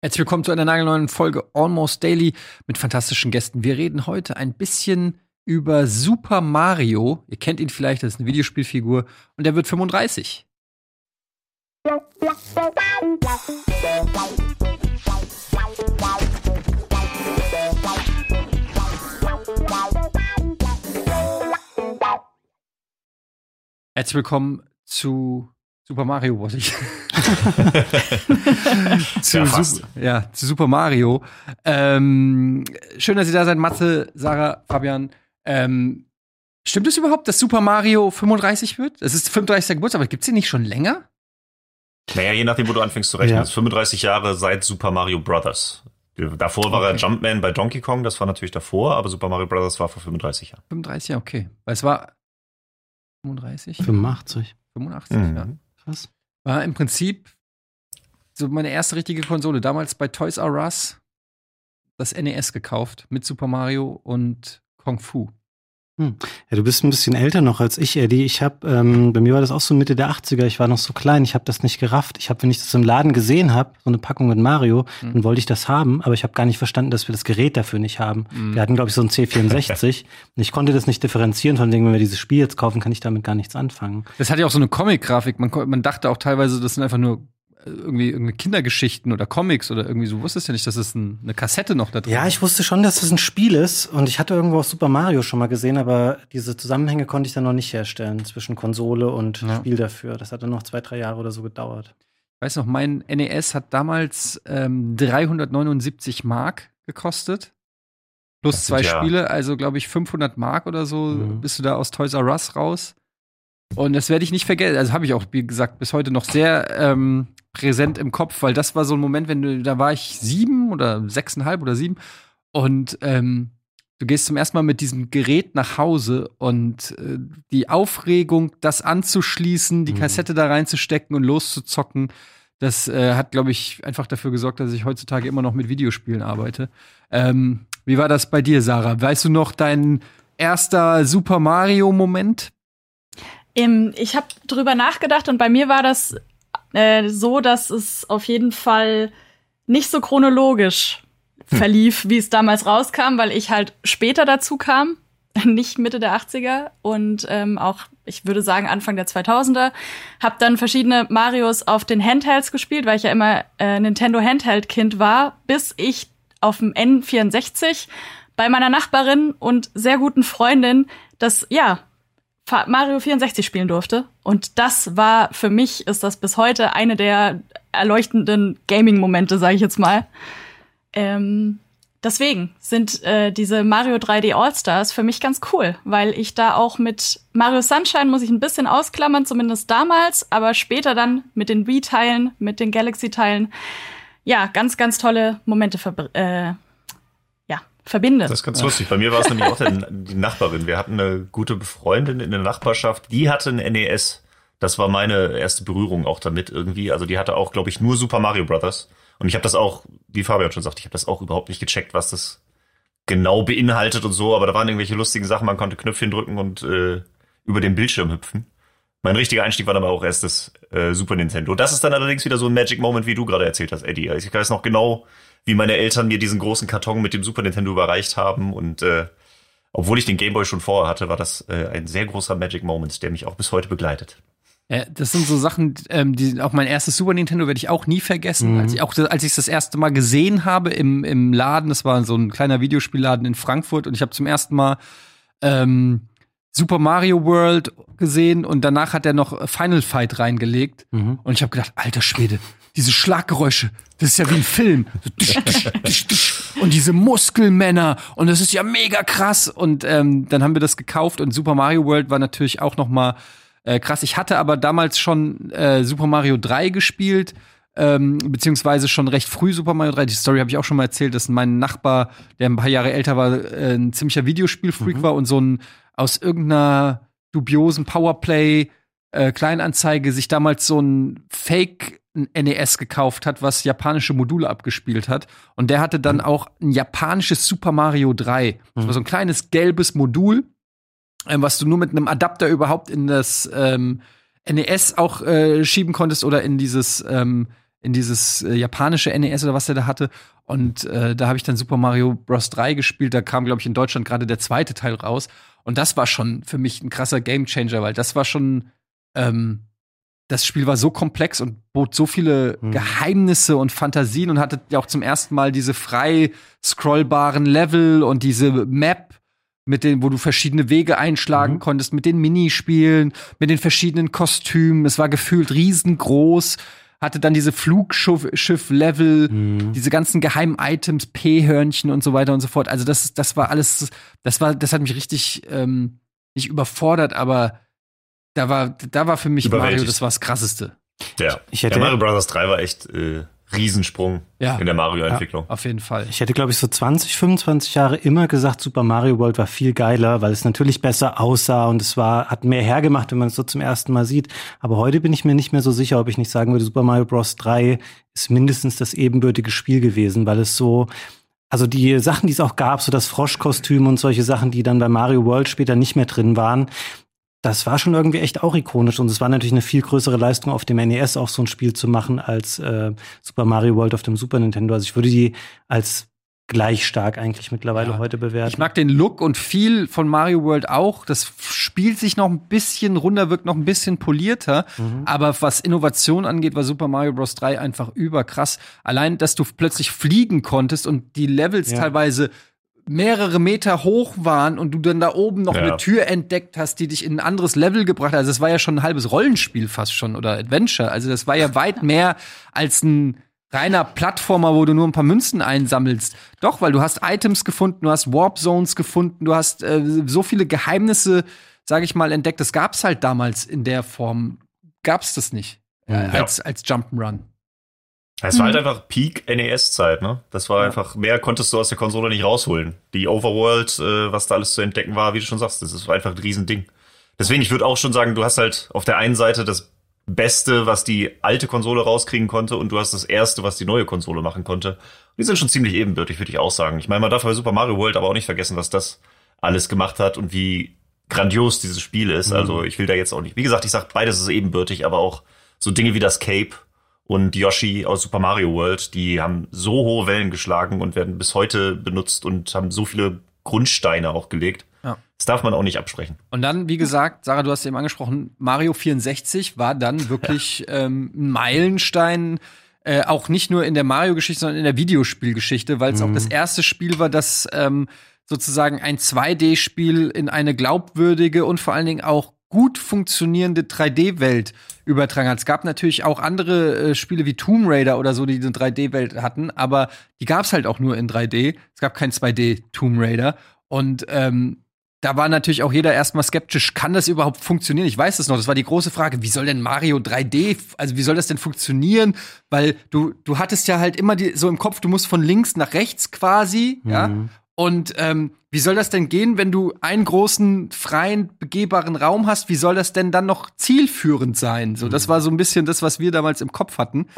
Herzlich willkommen zu einer nagelneuen Folge Almost Daily mit fantastischen Gästen. Wir reden heute ein bisschen über Super Mario. Ihr kennt ihn vielleicht, das ist eine Videospielfigur und der wird 35. Herzlich willkommen zu Super Mario, wollte ich. zu, Ja, Sup- fast. ja, zu Super Mario. Ähm, schön, dass ihr da seid, Matze, Sarah, Fabian. Ähm, stimmt es überhaupt, dass Super Mario 35 wird? Es ist 35. Geburtstag, aber gibt's den nicht schon länger? Naja, je nachdem, wo du anfängst zu rechnen. Ja. Das ist 35 Jahre seit Super Mario Brothers. Davor war er Okay. Jumpman bei Donkey Kong, das war natürlich davor, aber Super Mario Brothers war vor 35 Jahren. 35, ja, okay. Weil es war 35, 85. 85, Mhm. ja. Krass. War im Prinzip so meine erste richtige Konsole. Damals bei Toys R Us das NES gekauft mit Super Mario und Kung Fu. Ja, du bist ein bisschen älter noch als ich, Eddie. Ich habe, ähm, bei mir war das auch so Mitte der 80er. Ich war noch so klein. Ich habe das nicht gerafft. Ich habe, wenn ich das im Laden gesehen habe, so eine Packung mit Mario, Mhm. dann wollte ich das haben, aber ich habe gar nicht verstanden, dass wir das Gerät dafür nicht haben. Mhm. Wir hatten, glaube ich, so ein C64 und ich konnte das nicht differenzieren. Von dem, wenn wir dieses Spiel jetzt kaufen, kann ich damit gar nichts anfangen. Das hat ja auch so eine Comic-Grafik. Man, man dachte auch teilweise, das sind einfach nur irgendwie irgendeine Kindergeschichten oder Comics oder irgendwie so. Wusstest ja nicht, dass es ein, eine Kassette noch da drin Ja, ich wusste schon, dass das ein Spiel ist und ich hatte irgendwo auch Super Mario schon mal gesehen, aber diese Zusammenhänge konnte ich dann noch nicht herstellen zwischen Konsole und Ja. Spiel dafür. Das hat dann noch zwei, drei Jahre oder so gedauert. Ich weiß noch, mein NES hat damals ähm, 379 Mark gekostet. Plus zwei ja- Spiele, also glaube ich 500 Mark oder so Mhm. bist du da aus Toys R Us raus. Und das werde ich nicht vergessen. Also habe ich auch, wie gesagt, bis heute noch sehr ähm, präsent im Kopf, weil das war so ein Moment, wenn du, da war ich sieben oder sechseinhalb oder sieben und ähm, du gehst zum ersten Mal mit diesem Gerät nach Hause und äh, die Aufregung, das anzuschließen, die Mhm. Kassette da reinzustecken und loszuzocken, das äh, hat, glaube ich, einfach dafür gesorgt, dass ich heutzutage immer noch mit Videospielen arbeite. Ähm, wie war das bei dir, Sarah? Weißt du noch dein erster Super Mario-Moment? Ich habe drüber nachgedacht und bei mir war das äh, so, dass es auf jeden Fall nicht so chronologisch verlief, wie es damals rauskam, weil ich halt später dazu kam, nicht Mitte der 80er und ähm, auch, ich würde sagen, Anfang der 2000er. Hab dann verschiedene Marios auf den Handhelds gespielt, weil ich ja immer äh, Nintendo Handheld-Kind war, bis ich auf dem N64 bei meiner Nachbarin und sehr guten Freundin das, ja, Mario 64 spielen durfte. Und das war für mich, ist das bis heute eine der erleuchtenden Gaming-Momente, sage ich jetzt mal. Ähm, deswegen sind äh, diese Mario 3D All-Stars für mich ganz cool, weil ich da auch mit Mario Sunshine muss ich ein bisschen ausklammern, zumindest damals, aber später dann mit den Wii-Teilen, mit den Galaxy-Teilen, ja, ganz, ganz tolle Momente verbr- äh, verbinde. Das ist ganz lustig. Bei mir war es nämlich auch der, die Nachbarin. Wir hatten eine gute Freundin in der Nachbarschaft, die hatte ein NES. Das war meine erste Berührung auch damit irgendwie. Also die hatte auch, glaube ich, nur Super Mario Brothers. Und ich habe das auch, wie Fabian schon sagt, ich habe das auch überhaupt nicht gecheckt, was das genau beinhaltet und so. Aber da waren irgendwelche lustigen Sachen. Man konnte Knöpfchen drücken und äh, über den Bildschirm hüpfen. Mein richtiger Einstieg war dann aber auch erst das äh, Super Nintendo. Das ist dann allerdings wieder so ein Magic Moment, wie du gerade erzählt hast, Eddie. Ich weiß noch genau, wie meine Eltern mir diesen großen Karton mit dem Super Nintendo überreicht haben. Und äh, obwohl ich den Gameboy schon vorher hatte, war das äh, ein sehr großer Magic Moment, der mich auch bis heute begleitet. Ja, das sind so Sachen, ähm, die auch mein erstes Super Nintendo werde ich auch nie vergessen. Mhm. Als ich auch als ich es das erste Mal gesehen habe im, im Laden, das war so ein kleiner Videospielladen in Frankfurt und ich habe zum ersten Mal ähm, Super Mario World gesehen und danach hat er noch Final Fight reingelegt Mhm. und ich habe gedacht, alter Schwede, diese Schlaggeräusche, das ist ja wie ein Film. Und diese Muskelmänner und das ist ja mega krass und ähm, dann haben wir das gekauft und Super Mario World war natürlich auch noch mal äh, krass. Ich hatte aber damals schon äh, Super Mario 3 gespielt, ähm, beziehungsweise schon recht früh Super Mario 3. Die Story habe ich auch schon mal erzählt, dass mein Nachbar, der ein paar Jahre älter war, äh, ein ziemlicher Videospielfreak war und so ein aus irgendeiner dubiosen Powerplay äh, Kleinanzeige sich damals so ein Fake NES gekauft hat, was japanische Module abgespielt hat. Und der hatte dann auch ein japanisches Super Mario 3. Das war so ein kleines gelbes Modul, ähm, was du nur mit einem Adapter überhaupt in das ähm, NES auch äh, schieben konntest oder in dieses ähm, in dieses äh, japanische NES oder was er da hatte. Und äh, da habe ich dann Super Mario Bros. 3 gespielt. Da kam, glaube ich, in Deutschland gerade der zweite Teil raus. Und das war schon für mich ein krasser Gamechanger, weil das war schon, ähm, das Spiel war so komplex und bot so viele Mhm. Geheimnisse und Fantasien und hatte ja auch zum ersten Mal diese frei scrollbaren Level und diese Map mit den, wo du verschiedene Wege einschlagen Mhm. konntest, mit den Minispielen, mit den verschiedenen Kostümen. Es war gefühlt riesengroß, hatte dann diese Flugschiff-Level, Mhm. diese ganzen geheimen Items, P-Hörnchen und so weiter und so fort. Also das, das war alles, das war, das hat mich richtig ähm, nicht überfordert, aber da war, da war für mich Mario das war das krasseste. Ja. Ich hätte- ja, Mario Bros. 3 war echt äh, Riesensprung Ja. in der Mario-Entwicklung. Auf jeden Fall. Ich hätte, glaube ich, so 20, 25 Jahre immer gesagt, Super Mario World war viel geiler, weil es natürlich besser aussah und es war, hat mehr hergemacht, wenn man es so zum ersten Mal sieht. Aber heute bin ich mir nicht mehr so sicher, ob ich nicht sagen würde, Super Mario Bros. 3 ist mindestens das ebenbürtige Spiel gewesen, weil es so, also die Sachen, die es auch gab, so das Froschkostüm und solche Sachen, die dann bei Mario World später nicht mehr drin waren, das war schon irgendwie echt auch ikonisch und es war natürlich eine viel größere Leistung auf dem NES auch so ein Spiel zu machen als äh, Super Mario World auf dem Super Nintendo. Also ich würde die als gleich stark eigentlich mittlerweile Ja. heute bewerten. Ich mag den Look und viel von Mario World auch. Das spielt sich noch ein bisschen runder, wirkt noch ein bisschen polierter. Aber was Innovation angeht, war Super Mario Bros. 3 einfach überkrass. Allein, dass du plötzlich fliegen konntest und die Levels Ja. teilweise mehrere Meter hoch waren und du dann da oben noch Ja. eine Tür entdeckt hast, die dich in ein anderes Level gebracht hat. Also es war ja schon ein halbes Rollenspiel fast schon oder Adventure. Also das war ja weit mehr als ein reiner Plattformer, wo du nur ein paar Münzen einsammelst. Doch, weil du hast Items gefunden, du hast Warp Zones gefunden, du hast äh, so viele Geheimnisse, sage ich mal, entdeckt. Das gab's halt damals in der Form. Gab's das nicht äh, Ja. als als Jump'n'Run. Es war halt Mhm. einfach Peak NES-Zeit, ne? Das war einfach, mehr konntest du aus der Konsole nicht rausholen. Die Overworld, äh, was da alles zu entdecken war, wie du schon sagst, das ist einfach ein Riesending. Deswegen, ich würde auch schon sagen, du hast halt auf der einen Seite das Beste, was die alte Konsole rauskriegen konnte, und du hast das Erste, was die neue Konsole machen konnte. Die sind schon ziemlich ebenbürtig, würde ich auch sagen. Ich meine, man darf bei Super Mario World aber auch nicht vergessen, was das alles gemacht hat und wie grandios dieses Spiel ist. Also ich will da jetzt auch nicht. Wie gesagt, ich sag beides ist ebenbürtig, aber auch so Dinge wie das Cape und Yoshi aus Super Mario World, die haben so hohe Wellen geschlagen und werden bis heute benutzt und haben so viele Grundsteine auch gelegt. Ja. Das darf man auch nicht absprechen. Und dann, wie gesagt, Sarah, du hast eben angesprochen, Mario 64 war dann wirklich ähm, ein Meilenstein, äh, auch nicht nur in der Mario-Geschichte, sondern in der Videospielgeschichte, weil es auch das erste Spiel war, das ähm, sozusagen ein 2D-Spiel in eine glaubwürdige und vor allen Dingen auch gut funktionierende 3D-Welt übertragen hat. Es gab natürlich auch andere äh, Spiele wie Tomb Raider oder so, die eine 3D-Welt hatten, aber die gab es halt auch nur in 3D. Es gab kein 2D Tomb Raider. Und ähm, da war natürlich auch jeder erstmal skeptisch, kann das überhaupt funktionieren? Ich weiß es noch, das war die große Frage, wie soll denn Mario 3D, also wie soll das denn funktionieren? Weil du, du hattest ja halt immer die, so im Kopf, du musst von links nach rechts quasi, ja. Und ähm, wie soll das denn gehen, wenn du einen großen, freien, begehbaren Raum hast? Wie soll das denn dann noch zielführend sein? So, das war so ein bisschen das, was wir damals im Kopf hatten.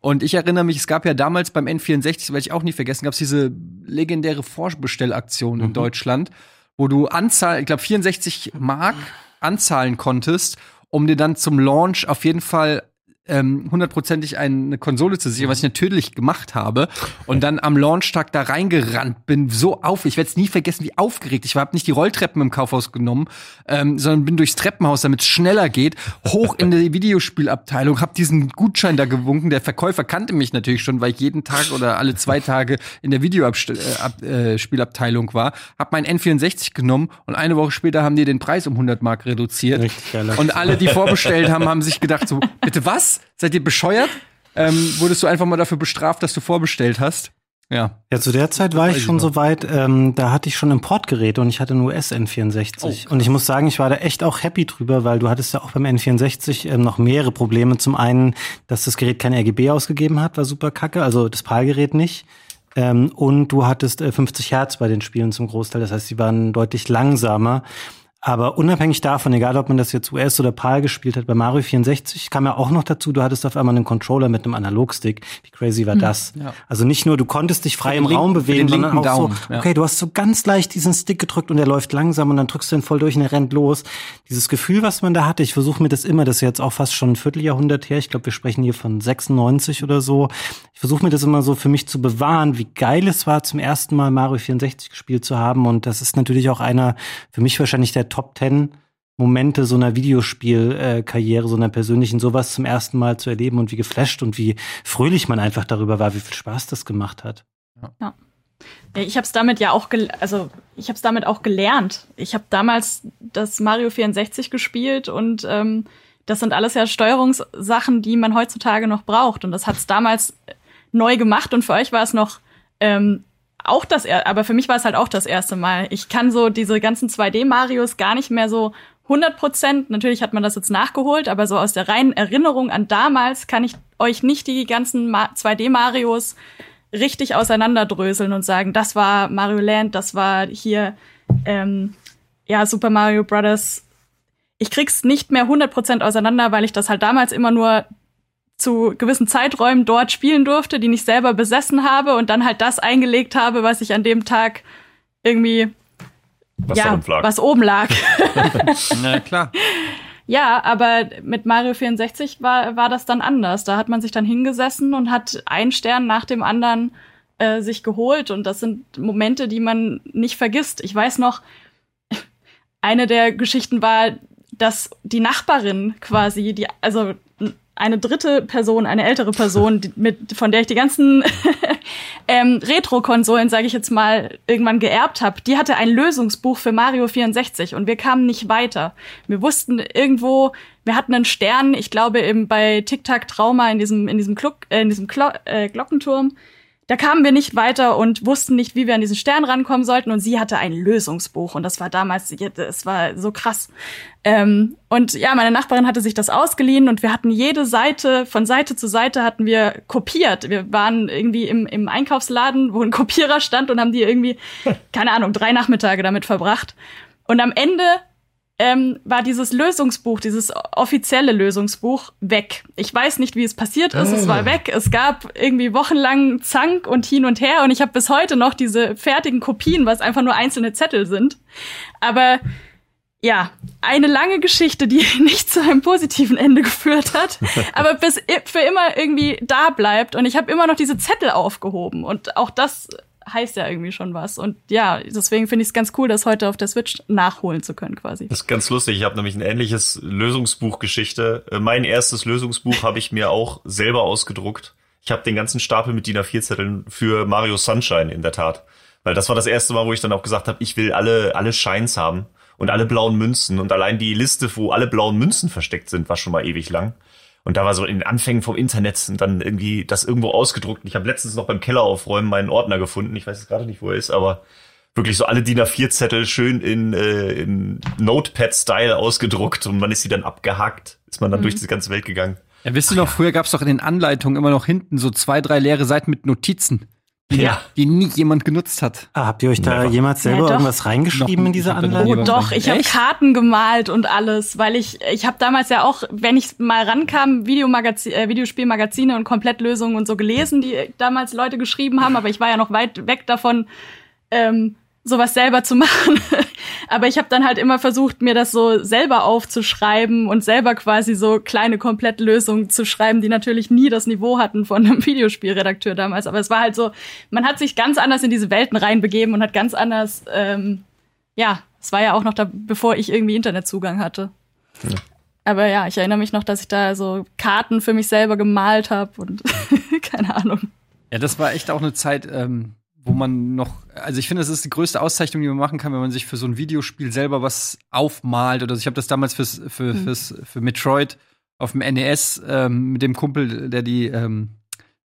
Und ich erinnere mich, es gab ja damals beim N64, das werde ich auch nie vergessen, gab es diese legendäre Vorbestellaktion in Deutschland, wo du Anzahl, ich glaube 64 Mark anzahlen konntest, um dir dann zum Launch auf jeden Fall ähm, hundertprozentig eine Konsole zu sichern, was ich natürlich gemacht habe und dann am Launchtag da reingerannt bin, so auf, ich werde es nie vergessen, wie aufgeregt ich war, habe nicht die Rolltreppen im Kaufhaus genommen, ähm, sondern bin durchs Treppenhaus, damit es schneller geht, hoch in die Videospielabteilung, habe diesen Gutschein da gewunken, der Verkäufer kannte mich natürlich schon, weil ich jeden Tag oder alle zwei Tage in der Videospielabteilung war, habe mein N64 genommen und eine Woche später haben die den Preis um 100 Mark reduziert Richtig geil. und alle, die vorbestellt haben, haben sich gedacht so, bitte was? Seid ihr bescheuert? Ähm, wurdest du einfach mal dafür bestraft, dass du vorbestellt hast? Ja. Ja, zu der Zeit war ich schon so weit, ähm, da hatte ich schon Importgeräte und ich hatte nur S-N64. Oh, und ich muss sagen, ich war da echt auch happy drüber, weil du hattest ja auch beim N64 ähm, noch mehrere Probleme. Zum einen, dass das Gerät kein RGB ausgegeben hat, war super kacke, also das PAL-Gerät nicht. Ähm, und du hattest äh, 50 Hertz bei den Spielen zum Großteil, das heißt, sie waren deutlich langsamer. Aber unabhängig davon, egal ob man das jetzt US oder PAL gespielt hat, bei Mario 64 kam ja auch noch dazu, du hattest auf einmal einen Controller mit einem Analogstick. Wie crazy war das? ja. Also nicht nur, du konntest dich frei im den Raum bewegen, sondern auch linken so, Daumen, ja. okay, du hast so ganz leicht diesen Stick gedrückt und der läuft langsam und dann drückst du ihn voll durch und er rennt los. Dieses Gefühl, was man da hatte, ich versuche mir das immer, das ist jetzt auch fast schon ein Vierteljahrhundert her, ich glaube, wir sprechen hier von 96 oder so. Ich versuche mir das immer so für mich zu bewahren, wie geil es war, zum ersten Mal Mario 64 gespielt zu haben und das ist natürlich auch einer, für mich wahrscheinlich der Top 10 Momente so einer Videospielkarriere, so einer persönlichen, sowas zum ersten Mal zu erleben und wie geflasht und wie fröhlich man einfach darüber war, wie viel Spaß das gemacht hat. Ja, Ich habe es damit ja auch, also ich habe es damit auch gelernt. Ich habe damals das Mario 64 gespielt und ähm, das sind alles ja Steuerungssachen, die man heutzutage noch braucht. Und das hat es damals neu gemacht und für euch war es noch ähm, auch das, er aber für mich war es halt auch das erste Mal. Ich kann so diese ganzen 2D-Marios gar nicht mehr so 100 Prozent. Natürlich hat man das jetzt nachgeholt, aber so aus der reinen Erinnerung an damals kann ich euch nicht die ganzen Ma 2D-Marios richtig auseinanderdröseln und sagen, das war Mario Land, das war hier ähm, ja Super Mario Brothers. Ich krieg's nicht mehr 100% auseinander, weil ich das halt damals immer nur zu gewissen Zeiträumen dort spielen durfte, die ich selber besessen habe und dann halt das eingelegt habe, was ich an dem Tag irgendwie Was ja, was oben lag. Na klar. Ja, aber mit Mario 64 war, war das dann anders. Da hat man sich dann hingesessen und hat einen Stern nach dem anderen äh, sich geholt. Und das sind Momente, die man nicht vergisst. Ich weiß noch, eine der Geschichten war, dass die Nachbarin quasi, die, also eine dritte Person, eine ältere Person, mit, von der ich die ganzen ähm, Retro-Konsolen, sage ich jetzt mal, irgendwann geerbt habe, die hatte ein Lösungsbuch für Mario 64 und wir kamen nicht weiter. Wir wussten irgendwo, wir hatten einen Stern, ich glaube im, bei Tic Tac Trauma in diesem in diesem, Gluck, äh, in diesem Glo äh, Glockenturm. Da kamen wir nicht weiter und wussten nicht, wie wir an diesen Stern rankommen sollten. Und sie hatte ein Lösungsbuch. Und das war damals, es war so krass. Ähm, und ja, meine Nachbarin hatte sich das ausgeliehen und wir hatten jede Seite, von Seite zu Seite hatten wir kopiert. Wir waren irgendwie im, im Einkaufsladen, wo ein Kopierer stand und haben die irgendwie, keine Ahnung, drei Nachmittage damit verbracht. Und am Ende ähm, war dieses Lösungsbuch, dieses offizielle Lösungsbuch weg. Ich weiß nicht, wie es passiert ist. Es war weg. Es gab irgendwie wochenlang Zank und hin und her und ich habe bis heute noch diese fertigen Kopien, was einfach nur einzelne Zettel sind. Aber ja, eine lange Geschichte, die nicht zu einem positiven Ende geführt hat, aber bis für immer irgendwie da bleibt. Und ich habe immer noch diese Zettel aufgehoben. Und auch das heißt ja irgendwie schon was. Und ja, deswegen finde ich es ganz cool, das heute auf der Switch nachholen zu können, quasi. Das ist ganz lustig. Ich habe nämlich ein ähnliches Lösungsbuch-Geschichte. Äh, Mein erstes Lösungsbuch habe ich mir auch selber ausgedruckt. Ich habe den ganzen Stapel mit DIN A4-Zetteln für Mario Sunshine in der Tat. Weil das war das erste Mal, wo ich dann auch gesagt habe, ich will alle, alle Shines haben und alle blauen Münzen. Und allein die Liste, wo alle blauen Münzen versteckt sind, war schon mal ewig lang. Und da war so in den Anfängen vom Internet und dann irgendwie das irgendwo ausgedruckt. Ich habe letztens noch beim Keller aufräumen meinen Ordner gefunden. Ich weiß jetzt gerade nicht, wo er ist, aber wirklich so alle DIN A4-Zettel schön in, äh, in Notepad-Style ausgedruckt und man ist sie dann abgehackt. Ist man dann durch die ganze Welt gegangen. Ja, wisst ihr noch, früher gab's doch in den Anleitungen immer noch hinten so zwei, drei leere Seiten mit Notizen, die, Ja. die nie jemand genutzt hat. Ah, habt ihr euch da Never. jemals selber Ja, irgendwas reingeschrieben Noch- in diese Anleitung? Oh doch, ich habe? Karten gemalt und alles, weil ich ich habe damals ja auch, wenn ich mal rankam, Videomagazin, äh, Videospielmagazine und Komplettlösungen und so gelesen, die damals Leute geschrieben haben, aber ich war ja noch weit weg davon, ähm, sowas selber zu machen. aber ich habe dann halt immer versucht, mir das so selber aufzuschreiben und selber quasi so kleine Komplettlösungen zu schreiben, die natürlich nie das Niveau hatten von einem Videospielredakteur damals. Aber es war halt so, man hat sich ganz anders in diese Welten reinbegeben und hat ganz anders ähm, ja, es war ja auch noch da, bevor ich irgendwie Internetzugang hatte. Aber ja, ich erinnere mich noch, dass ich da so Karten für mich selber gemalt habe und keine Ahnung. Ja, das war echt auch eine Zeit, ähm, wo man noch, also ich finde, das ist die größte Auszeichnung, die man machen kann, wenn man sich für so ein Videospiel selber was aufmalt oder. Ich habe das damals fürs, für, fürs, für Metroid auf dem NES ähm, mit dem Kumpel, der die, ähm,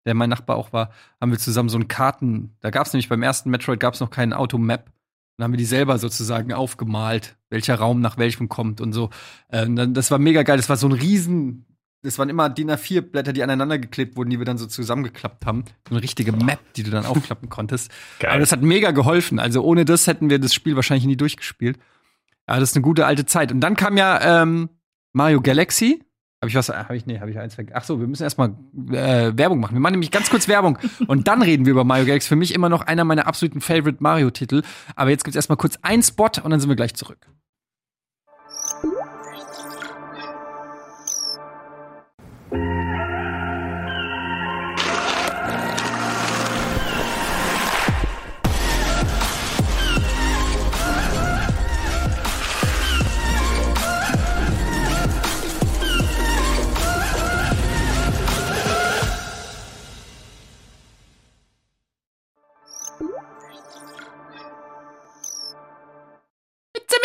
der mein Nachbar auch war, haben wir zusammen so einen Karten, da gab es nämlich beim ersten Metroid gab es noch keinen Automap. Dann haben wir die selber sozusagen aufgemalt, welcher Raum nach welchem kommt und so. Ähm, das war mega geil. Das war so ein riesen, das waren immer DIN A4-Blätter, die aneinander geklebt wurden, die wir dann so zusammengeklappt haben. So eine richtige Map, die du dann aufklappen konntest. Geil. Aber das hat mega geholfen. Also ohne das hätten wir das Spiel wahrscheinlich nie durchgespielt. Ja, das ist eine gute alte Zeit. Und dann kam ja ähm, Mario Galaxy. Habe ich was? Habe ich nee, habe ich eins vergessen. Ach so, wir müssen erstmal äh, Werbung machen. Wir machen nämlich ganz kurz Werbung und dann reden wir über Mario Galaxy. Für mich immer noch einer meiner absoluten Favorite Mario Titel. Aber jetzt gibt's erstmal kurz einen Spot und dann sind wir gleich zurück.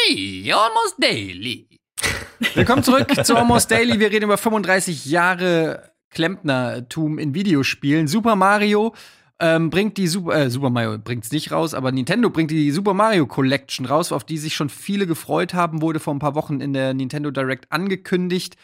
Almost Daily. Willkommen zurück zu Almost Daily. Wir reden über 35 Jahre Klempnertum in Videospielen. Super Mario ähm, bringt die Super, äh, Super Mario bringt's nicht raus, aber Nintendo bringt die Super Mario Collection raus, auf die sich schon viele gefreut haben, wurde vor ein paar Wochen in der Nintendo Direct angekündigt.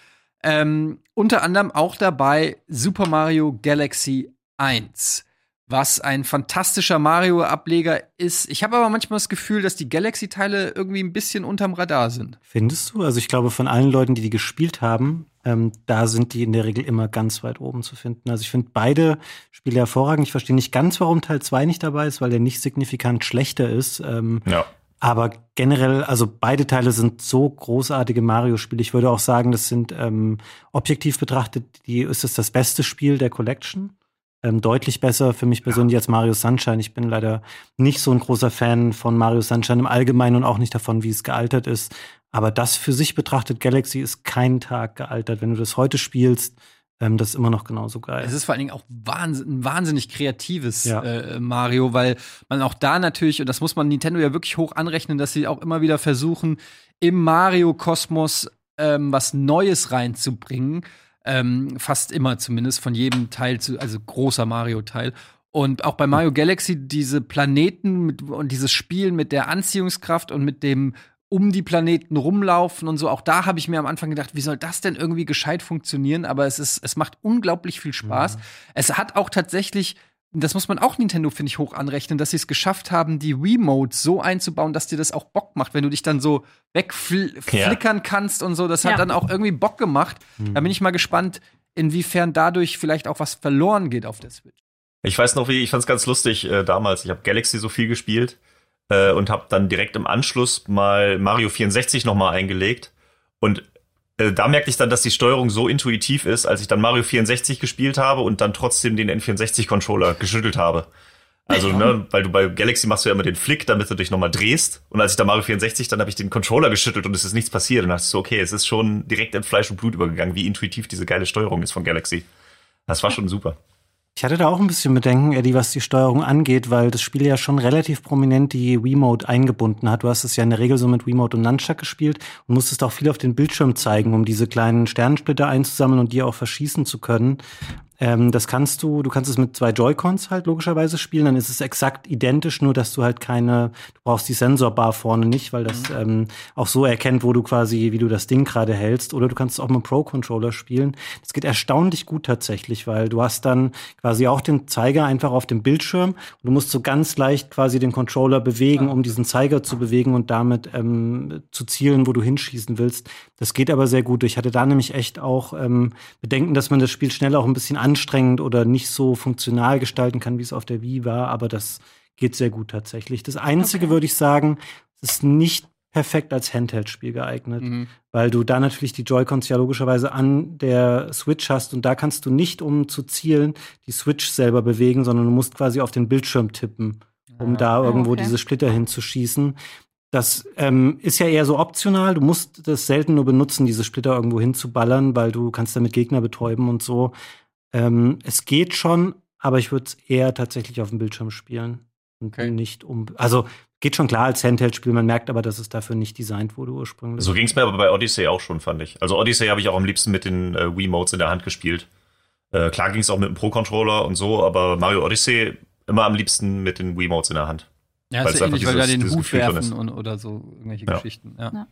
Ähm, unter anderem auch dabei Super Mario Galaxy 1 was ein fantastischer Mario-Ableger ist. Ich habe aber manchmal das Gefühl, dass die Galaxy-Teile irgendwie ein bisschen unterm Radar sind. Findest du? Also ich glaube, von allen Leuten, die die gespielt haben, ähm, da sind die in der Regel immer ganz weit oben zu finden. Also ich finde beide Spiele hervorragend. Ich verstehe nicht ganz, warum Teil 2 nicht dabei ist, weil der nicht signifikant schlechter ist. Ähm, ja. Aber generell, also beide Teile sind so großartige Mario-Spiele. Ich würde auch sagen, das sind ähm, objektiv betrachtet, die ist es das beste Spiel der Collection ähm, deutlich besser für mich persönlich als Mario Sunshine. Ich bin leider nicht so ein großer Fan von Mario Sunshine im Allgemeinen und auch nicht davon, wie es gealtert ist. Aber das für sich betrachtet, Galaxy ist kein Tag gealtert. Wenn du das heute spielst, ähm, das ist immer noch genauso geil. Es ist vor allen Dingen auch wahnsinn, ein wahnsinnig kreatives ja. äh, Mario, weil man auch da natürlich, und das muss man Nintendo ja wirklich hoch anrechnen, dass sie auch immer wieder versuchen, im Mario-Kosmos ähm, was Neues reinzubringen. Ähm, fast immer zumindest von jedem Teil, zu, also großer Mario-Teil. Und auch bei Mario Galaxy diese Planeten mit, und dieses Spielen mit der Anziehungskraft und mit dem um die Planeten rumlaufen und so. Auch da habe ich mir am Anfang gedacht, wie soll das denn irgendwie gescheit funktionieren? Aber es ist, es macht unglaublich viel Spaß. Mhm. Es hat auch tatsächlich das muss man auch Nintendo, finde ich, hoch anrechnen, dass sie es geschafft haben, die Remote so einzubauen, dass dir das auch Bock macht, wenn du dich dann so wegflickern ja. kannst und so. Das hat ja. dann auch irgendwie Bock gemacht. Mhm. Da bin ich mal gespannt, inwiefern dadurch vielleicht auch was verloren geht auf der Switch. Ich weiß noch, wie ich fand es ganz lustig äh, damals. Ich habe Galaxy so viel gespielt äh, und habe dann direkt im Anschluss mal Mario 64 noch mal eingelegt und da merkte ich dann, dass die Steuerung so intuitiv ist, als ich dann Mario 64 gespielt habe und dann trotzdem den N64-Controller geschüttelt habe. Also, ja. ne, weil du bei Galaxy machst du ja immer den Flick, damit du dich nochmal drehst. Und als ich da Mario 64, dann habe ich den Controller geschüttelt und es ist nichts passiert. Und dachte ich so, okay, es ist schon direkt in Fleisch und Blut übergegangen, wie intuitiv diese geile Steuerung ist von Galaxy. Das war schon super. Ich hatte da auch ein bisschen Bedenken, Eddie, was die Steuerung angeht, weil das Spiel ja schon relativ prominent die Wiimote eingebunden hat. Du hast es ja in der Regel so mit Wiimote und Nunchuck gespielt und musstest auch viel auf den Bildschirm zeigen, um diese kleinen Sternensplitter einzusammeln und die auch verschießen zu können. Ähm, das kannst du, du kannst es mit zwei Joy-Cons halt logischerweise spielen, dann ist es exakt identisch, nur dass du halt keine, du brauchst die Sensorbar vorne nicht, weil das mhm. ähm, auch so erkennt, wo du quasi, wie du das Ding gerade hältst. Oder du kannst es auch mit Pro-Controller spielen. Das geht erstaunlich gut tatsächlich, weil du hast dann quasi auch den Zeiger einfach auf dem Bildschirm und du musst so ganz leicht quasi den Controller bewegen, um diesen Zeiger zu bewegen und damit ähm, zu zielen, wo du hinschießen willst. Das geht aber sehr gut. Ich hatte da nämlich echt auch ähm, Bedenken, dass man das Spiel schnell auch ein bisschen an anstrengend oder nicht so funktional gestalten kann, wie es auf der Wii war, aber das geht sehr gut tatsächlich. Das Einzige okay. würde ich sagen, es ist nicht perfekt als Handheld-Spiel geeignet, mhm. weil du da natürlich die Joy-Cons ja logischerweise an der Switch hast und da kannst du nicht, um zu zielen, die Switch selber bewegen, sondern du musst quasi auf den Bildschirm tippen, um ah. da irgendwo okay. diese Splitter hinzuschießen. Das ähm, ist ja eher so optional. Du musst das selten nur benutzen, diese Splitter irgendwo hinzuballern, weil du kannst damit Gegner betäuben und so. Ähm, es geht schon, aber ich würde es eher tatsächlich auf dem Bildschirm spielen. Und okay. nicht um. Also geht schon klar als Handheld-Spiel, man merkt aber, dass es dafür nicht designt wurde ursprünglich. So ging es mir aber bei Odyssey auch schon, fand ich. Also Odyssey habe ich auch am liebsten mit den äh, Wii-Modes in der Hand gespielt. Äh, klar ging es auch mit dem Pro-Controller und so, aber Mario Odyssey immer am liebsten mit den Wii-Modes in der Hand. Ja, ist ja ähnlich, weil da den Hut werfen und, oder so irgendwelche ja. Geschichten. Ja. ja.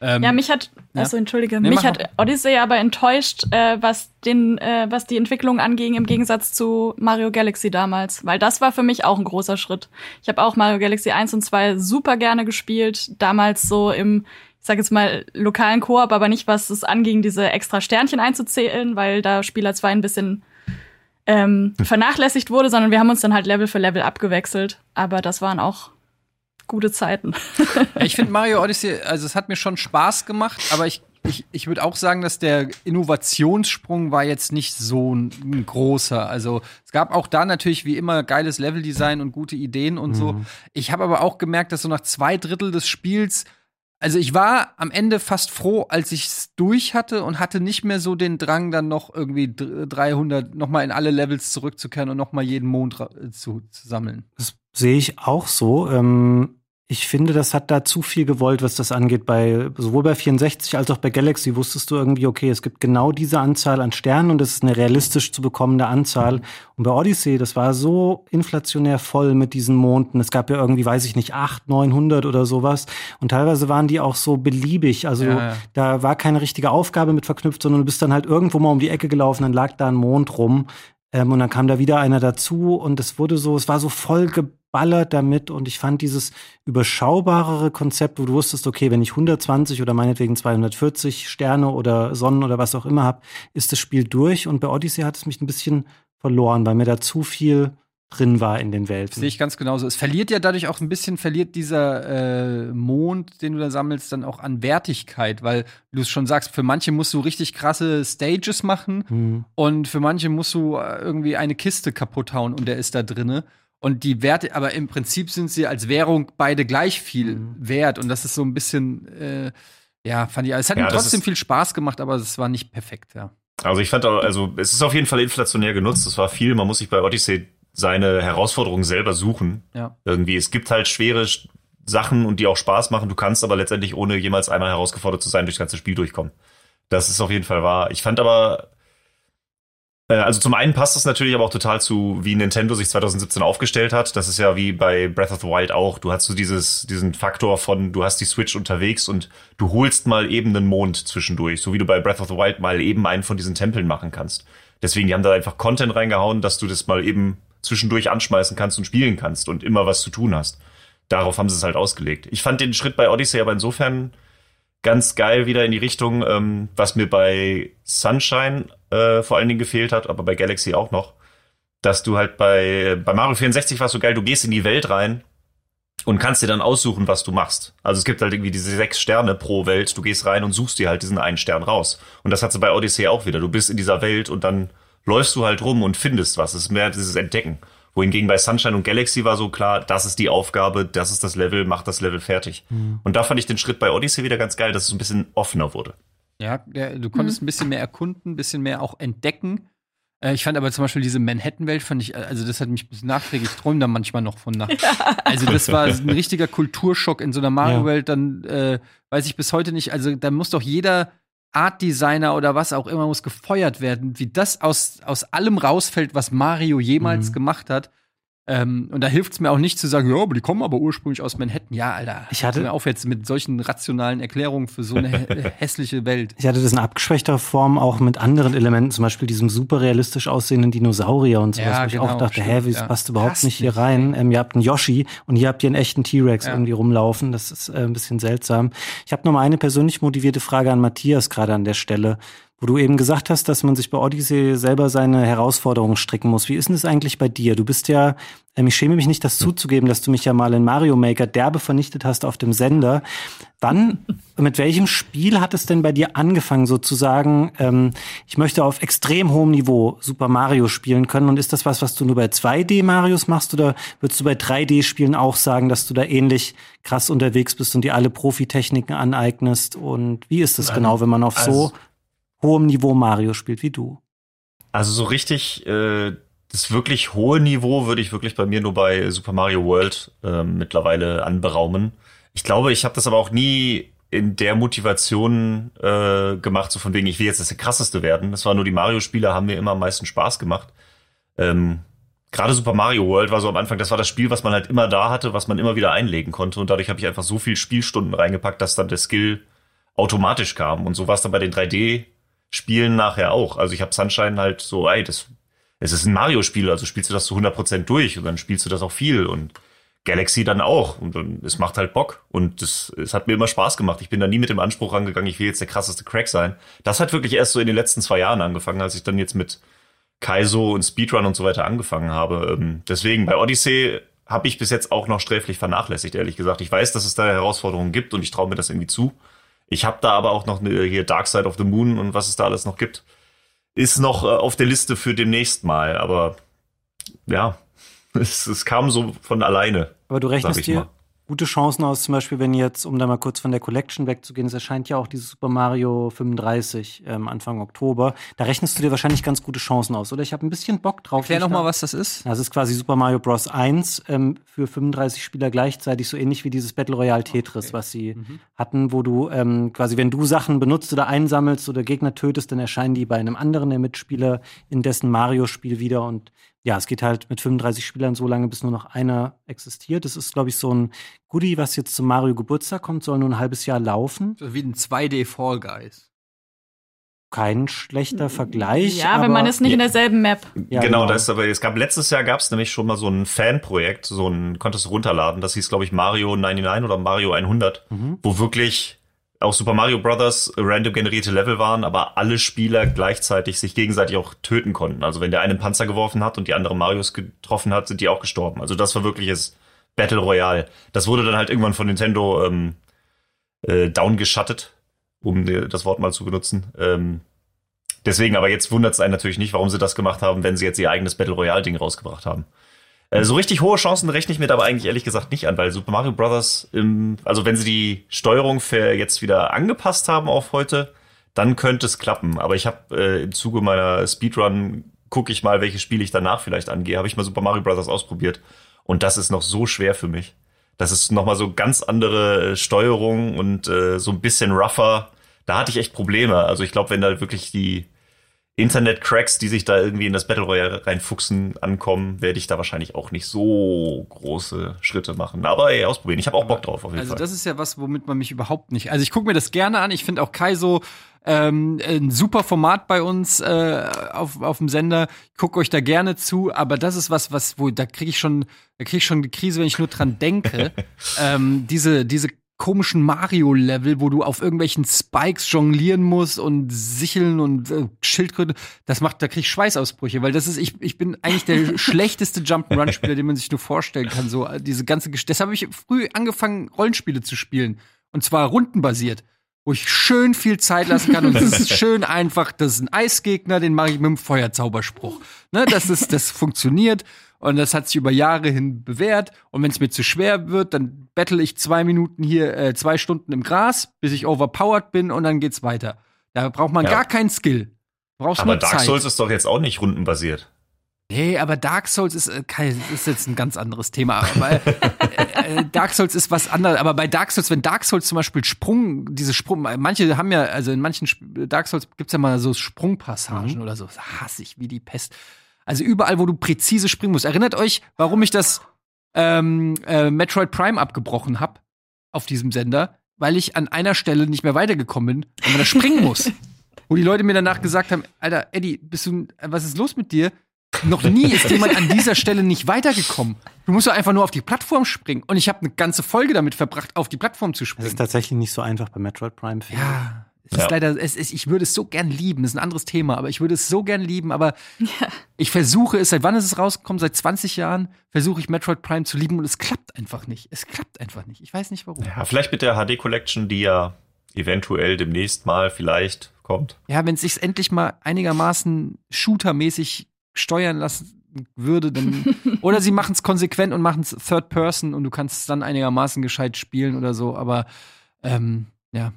Ähm, ja, mich hat, also ja. entschuldige, nee, mich hat Odyssey aber enttäuscht, äh, was den, äh, was die Entwicklung anging im Gegensatz zu Mario Galaxy damals, weil das war für mich auch ein großer Schritt. Ich habe auch Mario Galaxy 1 und 2 super gerne gespielt, damals so im, ich sag jetzt mal lokalen Koop, aber nicht was es anging, diese extra Sternchen einzuzählen, weil da Spieler 2 ein bisschen ähm, vernachlässigt wurde, sondern wir haben uns dann halt Level für Level abgewechselt. Aber das waren auch gute Zeiten. ja, ich finde Mario Odyssey, also es hat mir schon Spaß gemacht, aber ich, ich, ich würde auch sagen, dass der Innovationssprung war jetzt nicht so ein, ein, großer. Also es gab auch da natürlich wie immer geiles Leveldesign und gute Ideen und mhm. so. Ich habe aber auch gemerkt, dass so nach zwei Drittel des Spiels also ich war am Ende fast froh, als ich es durch hatte und hatte nicht mehr so den Drang, dann noch irgendwie 300 noch mal in alle Levels zurückzukehren und noch mal jeden Mond zu, zu sammeln. Das sehe ich auch so. Ähm, ich finde, das hat da zu viel gewollt, was das angeht. Bei sowohl bei 64 als auch bei Galaxy wusstest du irgendwie, okay, es gibt genau diese Anzahl an Sternen und es ist eine realistisch zu bekommende Anzahl. Und bei Odyssey, das war so inflationär voll mit diesen Monden. Es gab ja irgendwie, weiß ich nicht, acht, neunhundert oder sowas. Und teilweise waren die auch so beliebig. Also ja, ja. da war keine richtige Aufgabe mit verknüpft, sondern du bist dann halt irgendwo mal um die Ecke gelaufen, dann lag da ein Mond rum. Ähm, und dann kam da wieder einer dazu und es wurde so, es war so voll geballert damit und ich fand dieses überschaubarere Konzept, wo du wusstest, okay, wenn ich 120 oder meinetwegen 240 Sterne oder Sonnen oder was auch immer habe, ist das Spiel durch und bei Odyssey hat es mich ein bisschen verloren, weil mir da zu viel drin war in den Welten. Sehe ich ganz genauso. Es verliert ja dadurch auch ein bisschen, verliert dieser äh, Mond, den du da sammelst, dann auch an Wertigkeit, weil du es schon sagst, für manche musst du richtig krasse Stages machen mhm. und für manche musst du äh, irgendwie eine Kiste kaputt hauen und der ist da drinne. Und die Werte, aber im Prinzip sind sie als Währung beide gleich viel mhm. wert. Und das ist so ein bisschen, äh, ja, fand ich, es hat ja, mir trotzdem viel Spaß gemacht, aber es war nicht perfekt, ja. Also ich fand auch, also es ist auf jeden Fall inflationär genutzt. Es war viel, man muss sich bei Odyssey seine Herausforderungen selber suchen. Ja. Irgendwie, es gibt halt schwere Sachen und die auch Spaß machen. Du kannst aber letztendlich, ohne jemals einmal herausgefordert zu sein, durchs ganze Spiel durchkommen. Das ist auf jeden Fall wahr. Ich fand aber, also zum einen passt das natürlich aber auch total zu, wie Nintendo sich 2017 aufgestellt hat. Das ist ja wie bei Breath of the Wild auch. Du hast so dieses, diesen Faktor von, du hast die Switch unterwegs und du holst mal eben einen Mond zwischendurch. So wie du bei Breath of the Wild mal eben einen von diesen Tempeln machen kannst. Deswegen, die haben da einfach Content reingehauen, dass du das mal eben zwischendurch anschmeißen kannst und spielen kannst und immer was zu tun hast. Darauf haben sie es halt ausgelegt. Ich fand den Schritt bei Odyssey aber insofern ganz geil wieder in die Richtung, ähm, was mir bei Sunshine äh, vor allen Dingen gefehlt hat, aber bei Galaxy auch noch, dass du halt bei, bei Mario 64 war es so geil, du gehst in die Welt rein und kannst dir dann aussuchen, was du machst. Also es gibt halt irgendwie diese sechs Sterne pro Welt, du gehst rein und suchst dir halt diesen einen Stern raus. Und das hat sie bei Odyssey auch wieder. Du bist in dieser Welt und dann läufst du halt rum und findest was. Es ist mehr dieses Entdecken. Wohingegen bei Sunshine und Galaxy war so klar, das ist die Aufgabe, das ist das Level, mach das Level fertig. Mhm. Und da fand ich den Schritt bei Odyssey wieder ganz geil, dass es ein bisschen offener wurde. Ja, du konntest mhm. ein bisschen mehr erkunden, ein bisschen mehr auch entdecken. Äh, ich fand aber zum Beispiel diese Manhattan-Welt, fand ich, also das hat mich bis nachträglich, ich träume da manchmal noch von nachts. Ja. Also das war ein richtiger Kulturschock in so einer Mario-Welt, dann äh, weiß ich bis heute nicht, also da muss doch jeder Art Designer oder was auch immer muss gefeuert werden, wie das aus, aus allem rausfällt, was Mario jemals mhm. gemacht hat. Ähm, und da hilft es mir auch nicht zu sagen, ja, aber die kommen aber ursprünglich aus Manhattan. Ja, Alter, ich hatte mir auf jetzt mit solchen rationalen Erklärungen für so eine hässliche Welt. Ich hatte das in abgeschwächter Form auch mit anderen Elementen, zum Beispiel diesem super realistisch aussehenden Dinosaurier und sowas, ja, wo genau, ich auch dachte, hä, wie ja. passt überhaupt passt nicht hier rein? Ähm, ihr habt einen Yoshi und hier habt ihr einen echten T-Rex ja. irgendwie rumlaufen. Das ist äh, ein bisschen seltsam. Ich habe noch mal eine persönlich motivierte Frage an Matthias gerade an der Stelle wo du eben gesagt hast, dass man sich bei Odyssey selber seine Herausforderungen stricken muss. Wie ist denn das eigentlich bei dir? Du bist ja, ähm, ich schäme mich nicht, das zuzugeben, dass du mich ja mal in Mario Maker derbe vernichtet hast auf dem Sender. Wann, mit welchem Spiel hat es denn bei dir angefangen, sozusagen, ähm, ich möchte auf extrem hohem Niveau Super Mario spielen können? Und ist das was, was du nur bei 2D-Marios machst? Oder würdest du bei 3D-Spielen auch sagen, dass du da ähnlich krass unterwegs bist und dir alle Profitechniken aneignest? Und wie ist das genau, wenn man auf also, so hohem Niveau Mario spielt wie du. Also so richtig äh, das wirklich hohe Niveau würde ich wirklich bei mir nur bei Super Mario World äh, mittlerweile anberaumen. Ich glaube, ich habe das aber auch nie in der Motivation äh, gemacht, so von wegen, ich will jetzt das krasseste werden. Das war nur die Mario-Spiele, haben mir immer am meisten Spaß gemacht. Ähm, Gerade Super Mario World war so am Anfang, das war das Spiel, was man halt immer da hatte, was man immer wieder einlegen konnte. Und dadurch habe ich einfach so viel Spielstunden reingepackt, dass dann der Skill automatisch kam. Und so war es dann bei den 3D-Spielen nachher auch. Also ich habe Sunshine halt so, ey, das, es ist ein Mario-Spiel, also spielst du das zu 100% durch und dann spielst du das auch viel und Galaxy dann auch. Und, und es macht halt Bock. Und das, es hat mir immer Spaß gemacht. Ich bin da nie mit dem Anspruch rangegangen, ich will jetzt der krasseste Crack sein. Das hat wirklich erst so in den letzten zwei Jahren angefangen, als ich dann jetzt mit Kaizo und Speedrun und so weiter angefangen habe. Ähm, deswegen, bei Odyssey habe ich bis jetzt auch noch sträflich vernachlässigt, ehrlich gesagt. Ich weiß, dass es da Herausforderungen gibt und ich traue mir das irgendwie zu. Ich habe da aber auch noch eine, hier Dark Side of the Moon und was es da alles noch gibt. Ist noch äh, auf der Liste für demnächst mal, aber ja, es, es kam so von alleine. Aber du rechnest dir mal. Gute Chancen aus, zum Beispiel, wenn jetzt, um da mal kurz von der Collection wegzugehen, es erscheint ja auch dieses Super Mario 35 ähm, Anfang Oktober. Da rechnest du dir wahrscheinlich ganz gute Chancen aus, oder? Ich habe ein bisschen Bock drauf. Erklär mich noch da- mal, was das ist. Das ist quasi Super Mario Bros. 1 ähm, für 35 Spieler gleichzeitig, so ähnlich wie dieses Battle Royale Tetris, was sie hatten, wo du ähm, quasi, wenn du Sachen benutzt oder einsammelst oder Gegner tötest, dann erscheinen die bei einem anderen der Mitspieler in dessen Mario-Spiel wieder. Und ja, es geht halt mit 35 Spielern so lange, bis nur noch einer existiert. Das ist, glaube ich, so ein Goodie, was jetzt zum Mario Geburtstag kommt, soll nur ein halbes Jahr laufen. So wie ein 2D Fall Guys. Kein schlechter Vergleich. Ja, aber wenn man ist nicht in derselben Map. Ja, genau, genau. das ist aber, es gab letztes Jahr gab es nämlich schon mal so ein Fanprojekt, so ein, konntest du runterladen, das hieß, glaube ich, Mario 99 oder Mario 100, Mhm. wo wirklich auch Super Mario Brothers random generierte Level waren, aber alle Spieler gleichzeitig sich gegenseitig auch töten konnten. Also wenn der eine einen Panzer geworfen hat und die andere Marios getroffen hat, sind die auch gestorben. Also das war wirkliches Battle Royale. Das wurde dann halt irgendwann von Nintendo ähm, äh, downgeschattet, um das Wort mal zu benutzen. Ähm, deswegen, aber jetzt wundert es einen natürlich nicht, warum sie das gemacht haben, wenn sie jetzt ihr eigenes Battle Royale-Ding rausgebracht haben. Äh, so richtig hohe Chancen rechne ich mir dabei eigentlich ehrlich gesagt nicht an, weil Super Mario Bros. Im, also wenn sie die Steuerung für jetzt wieder angepasst haben auf heute, dann könnte es klappen. Aber ich habe äh, im Zuge meiner Speedrun gucke ich mal, welche Spiele ich danach vielleicht angehe. Habe ich mal Super Mario Bros. ausprobiert und das ist noch so schwer für mich. Das ist noch mal so ganz andere äh, Steuerung und äh, so ein bisschen rougher. Da hatte ich echt Probleme. Also ich glaube, wenn da wirklich die Internet-Cracks, die sich da irgendwie in das Battle Royale reinfuchsen, ankommen, werde ich da wahrscheinlich auch nicht so große Schritte machen. Aber ey, ausprobieren. Ich habe auch Bock drauf auf jeden Also Fall. das ist ja was, womit man mich überhaupt nicht. Also ich gucke mir das gerne an. Ich finde auch Kaizo ähm, ein super Format bei uns äh, auf, auf dem Sender. Ich gucke euch da gerne zu, aber das ist was, was, wo da kriege ich schon, da kriege ich schon die Krise, wenn ich nur dran denke. ähm, diese, diese komischen Mario-Level, wo du auf irgendwelchen Spikes jonglieren musst und sicheln und äh, Schildkröte, das macht, da krieg ich Schweißausbrüche, weil das ist, ich, ich bin eigentlich der schlechteste Jump'n'Run-Spieler, den man sich nur vorstellen kann. So äh, diese ganze Gesch Deshalb habe ich früh angefangen, Rollenspiele zu spielen. Und zwar rundenbasiert, wo ich schön viel Zeit lassen kann. Und das ist schön einfach, das ist ein Eisgegner, den mache ich mit dem Feuerzauberspruch. Ne, das ist, das funktioniert. Und das hat sich über Jahre hin bewährt. Und wenn es mir zu schwer wird, dann battle ich zwei Minuten hier, äh, zwei Stunden im Gras, bis ich overpowered bin und dann geht's weiter. Da braucht man Ja. gar keinen Skill. Brauchst Aber Dark Zeit. Souls ist doch jetzt auch nicht rundenbasiert. Nee, aber Dark Souls ist, äh, ist jetzt ein ganz anderes Thema. Aber, äh, äh, Dark Souls ist was anderes. Aber bei Dark Souls, wenn Dark Souls zum Beispiel Sprung, diese Sprung, manche haben ja, also in manchen Dark Souls gibt's ja mal so Sprungpassagen oder so. Das hasse ich wie die Pest. Also überall, wo du präzise springen musst. Erinnert euch, warum ich das ähm, äh, Metroid Prime abgebrochen habe auf diesem Sender? Weil ich an einer Stelle nicht mehr weitergekommen bin, weil man da springen muss. Wo die Leute mir danach gesagt haben, Alter, Eddie, bist du, was ist los mit dir? Noch nie ist jemand an dieser Stelle nicht weitergekommen. Du musst doch einfach nur auf die Plattform springen. Und ich habe eine ganze Folge damit verbracht, auf die Plattform zu springen. ist tatsächlich nicht so einfach bei Metroid Prime. ja, es Ja. ist leider, es ist, ich würde es so gern lieben. Das ist ein anderes Thema, aber ich würde es so gern lieben. Aber ich versuche es, seit wann ist es rausgekommen? Seit 20 Jahren versuche ich Metroid Prime zu lieben und es klappt einfach nicht. Es klappt einfach nicht. Ich weiß nicht warum. Ja, vielleicht mit der HD Collection, die ja eventuell demnächst mal vielleicht kommt. Ja, wenn es sich endlich mal einigermaßen shootermäßig steuern lassen würde, dann oder sie machen es konsequent und machen es Third Person und du kannst es dann einigermaßen gescheit spielen oder so, aber ähm, ja,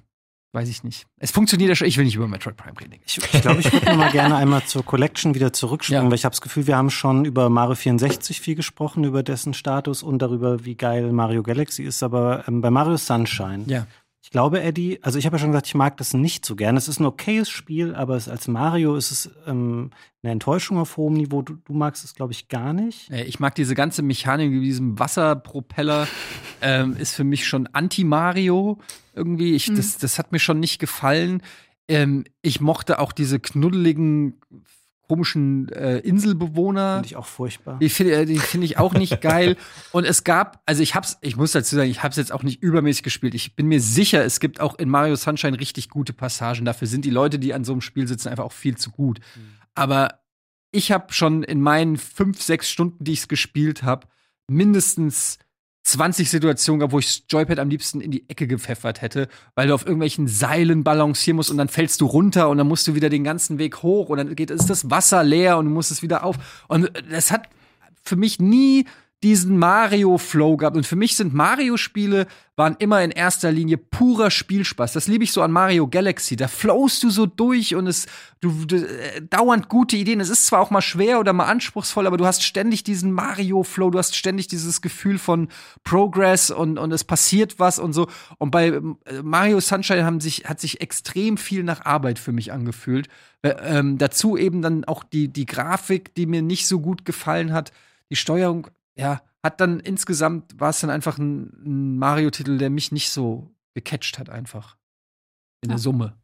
weiß ich nicht. Es funktioniert ja schon, ich will nicht über Metroid Prime reden. Ich, ich glaube, ich würde noch mal gerne einmal zur Collection wieder zurückspringen, Ja. weil ich habe das Gefühl, wir haben schon über Mario 64 viel gesprochen, über dessen Status und darüber, wie geil Mario Galaxy ist. Aber ähm, bei Mario Sunshine, Ja. Ich glaube, Eddie, also ich habe ja schon gesagt, ich mag das nicht so gern. Es ist ein okayes Spiel, aber es, als Mario ist es ähm, eine Enttäuschung auf hohem Niveau. Du, du magst es, glaube ich, gar nicht. Äh, Ich mag diese ganze Mechanik mit diesem Wasserpropeller, ähm, ist für mich schon Anti-Mario irgendwie. Ich, das, das hat mir schon nicht gefallen. Ähm, ich mochte auch diese knuddeligen, komischen äh, Inselbewohner. Finde ich auch furchtbar. Die finde äh, die finde ich auch nicht geil. Und es gab, also ich hab's, ich muss dazu sagen, ich hab's jetzt auch nicht übermäßig gespielt. Ich bin mir sicher, es gibt auch in Mario Sunshine richtig gute Passagen. Dafür sind die Leute, die an so einem Spiel sitzen, einfach auch viel zu gut. Aber ich habe schon in meinen fünf, sechs Stunden, die ich es gespielt habe, mindestens 20 Situationen gehabt, wo ich das Joypad am liebsten in die Ecke gepfeffert hätte, weil du auf irgendwelchen Seilen balancieren musst und dann fällst du runter und dann musst du wieder den ganzen Weg hoch und dann geht ist das Wasser leer und du musst es wieder auf. Und das hat für mich nie diesen Mario-Flow gehabt. Und für mich sind Mario-Spiele waren immer in erster Linie purer Spielspaß. Das liebe ich so an Mario Galaxy. Da flowst du so durch und es du, du äh, dauernd gute Ideen. Es ist zwar auch mal schwer oder mal anspruchsvoll, aber du hast ständig diesen Mario-Flow. Du hast ständig dieses Gefühl von Progress und und es passiert was und so. Und bei äh, Mario Sunshine haben sich hat sich extrem viel nach Arbeit für mich angefühlt. Äh, ähm, dazu eben dann auch die die Grafik, die mir nicht so gut gefallen hat. Die Steuerung ja, hat dann insgesamt war es dann einfach ein, ein Mario-Titel, der mich nicht so gecatcht hat, einfach. In der Ja. Summe.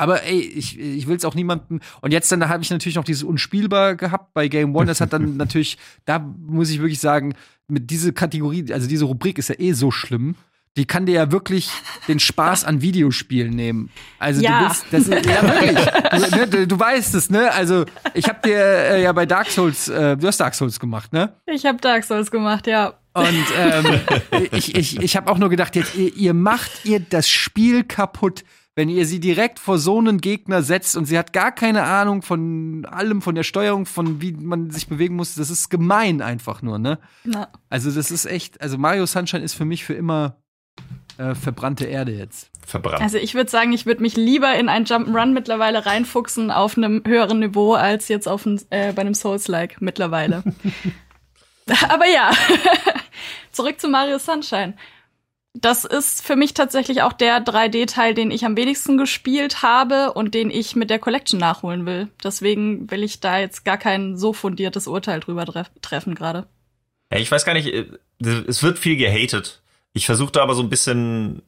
Aber ey, ich, ich will es auch niemandem. Und jetzt dann habe ich natürlich noch dieses Unspielbar gehabt bei Game One. Das hat dann natürlich, da muss ich wirklich sagen, mit dieser Kategorie, also diese Rubrik ist ja eh so schlimm. Die kann dir ja wirklich den Spaß an Videospielen nehmen. Also Ja. du willst, das ist, ja wirklich. Du, ne, du, du weißt es, ne? Also ich habe dir äh, ja bei Dark Souls, äh, du hast Dark Souls gemacht, ne? Ich habe Dark Souls gemacht, ja. Und ähm, ich, ich, ich habe auch nur gedacht, jetzt, ihr, ihr macht ihr das Spiel kaputt, wenn ihr sie direkt vor so einen Gegner setzt und sie hat gar keine Ahnung von allem, von der Steuerung, von wie man sich bewegen muss. Das ist gemein einfach nur, ne? Na. Also das ist echt, also Mario Sunshine ist für mich für immer äh, verbrannte Erde jetzt. Verbrannt. Also ich würde sagen, ich würde mich lieber in ein Jump'n'Run mittlerweile reinfuchsen auf einem höheren Niveau als jetzt auf ein, äh, bei einem Souls-like mittlerweile. Aber ja, zurück zu Mario Sunshine. Das ist für mich tatsächlich auch der 3D-Teil, den ich am wenigsten gespielt habe und den ich mit der Collection nachholen will. Deswegen will ich da jetzt gar kein so fundiertes Urteil drüber tref treffen gerade. Ja, ich weiß gar nicht, äh, es wird viel gehatet. Ich versuche da aber so ein bisschen